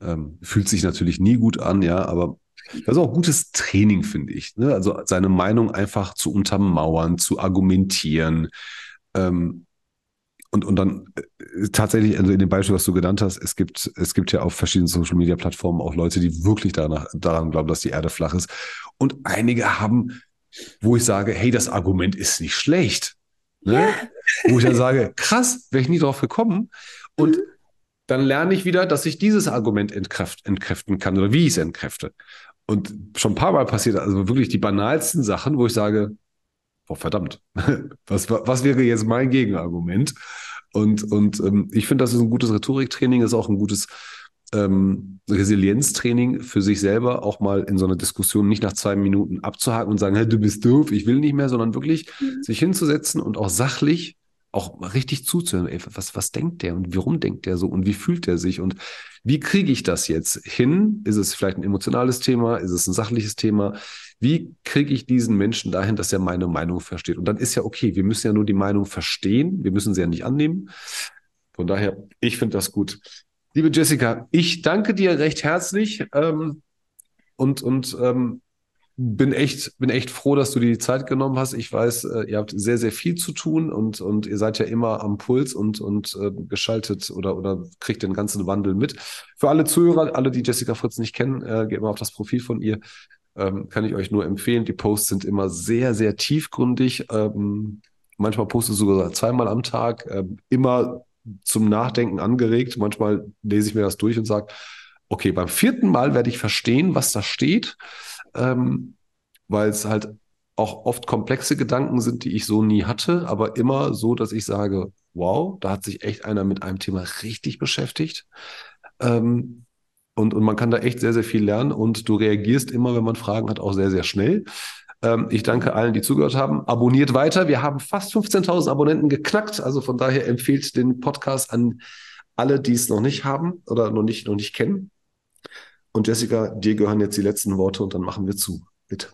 Speaker 1: Ähm, fühlt sich natürlich nie gut an, ja, aber das ist auch gutes Training, finde ich. Ne? Also seine Meinung einfach zu untermauern, zu argumentieren. Ähm, und, und dann äh, tatsächlich, also in dem Beispiel, was du genannt hast, es gibt, es gibt ja auf verschiedenen Social Media Plattformen auch Leute, die wirklich danach, daran glauben, dass die Erde flach ist. Und einige haben, wo ich sage, hey, das Argument ist nicht schlecht. Ne? Ja. Wo ich dann sage, krass, wäre ich nie drauf gekommen. Und mhm. dann lerne ich wieder, dass ich dieses Argument entkräft, entkräften kann oder wie ich es entkräfte. Und schon ein paar Mal passiert, also wirklich die banalsten Sachen, wo ich sage, oh verdammt, was, was wäre jetzt mein Gegenargument? Und, und ähm, ich finde, das ist ein gutes Rhetoriktraining, ist auch ein gutes ähm, Resilienztraining für sich selber, auch mal in so einer Diskussion nicht nach zwei Minuten abzuhaken und sagen, hey, du bist doof, ich will nicht mehr, sondern wirklich mhm. sich hinzusetzen und auch sachlich auch richtig zuzuhören. Ey, was, was denkt der und warum denkt der so und wie fühlt er sich und wie kriege ich das jetzt hin? Ist es vielleicht ein emotionales Thema? Ist es ein sachliches Thema? Wie kriege ich diesen Menschen dahin, dass er meine Meinung versteht? Und dann ist ja okay, wir müssen ja nur die Meinung verstehen, wir müssen sie ja nicht annehmen. Von daher, ich finde das gut. Liebe Jessica, ich danke dir recht herzlich ähm, und, und ähm, bin echt, bin echt froh, dass du dir die Zeit genommen hast. Ich weiß, äh, ihr habt sehr, sehr viel zu tun und, und ihr seid ja immer am Puls und, und äh, geschaltet oder, oder kriegt den ganzen Wandel mit. Für alle Zuhörer, alle, die Jessica Fritz nicht kennen, äh, geht mal auf das Profil von ihr. Ähm, kann ich euch nur empfehlen. Die Posts sind immer sehr, sehr tiefgründig. Ähm, manchmal postet sogar zweimal am Tag. Ähm, immer zum Nachdenken angeregt. Manchmal lese ich mir das durch und sage, okay, beim vierten Mal werde ich verstehen, was da steht ähm, weil es halt auch oft komplexe Gedanken sind, die ich so nie hatte, aber immer so, dass ich sage, wow, da hat sich echt einer mit einem Thema richtig beschäftigt. Ähm, und, und man kann da echt sehr, sehr viel lernen und du reagierst immer, wenn man Fragen hat, auch sehr, sehr schnell. Ähm, ich danke allen, die zugehört haben. Abonniert weiter. Wir haben fast 15.000 Abonnenten geknackt. Also von daher empfiehlt den Podcast an alle, die es noch nicht haben oder noch nicht, noch nicht kennen. Und Jessica, dir gehören jetzt die letzten Worte und dann machen wir zu. Bitte.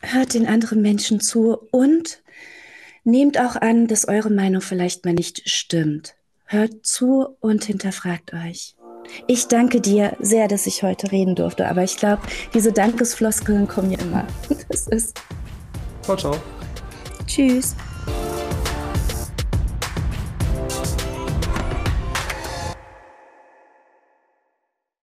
Speaker 2: Hört den anderen Menschen zu und nehmt auch an, dass eure Meinung vielleicht mal nicht stimmt. Hört zu und hinterfragt euch. Ich danke dir sehr, dass ich heute reden durfte, aber ich glaube, diese Dankesfloskeln kommen ja immer. Das ist.
Speaker 1: Ciao, ciao.
Speaker 2: Tschüss.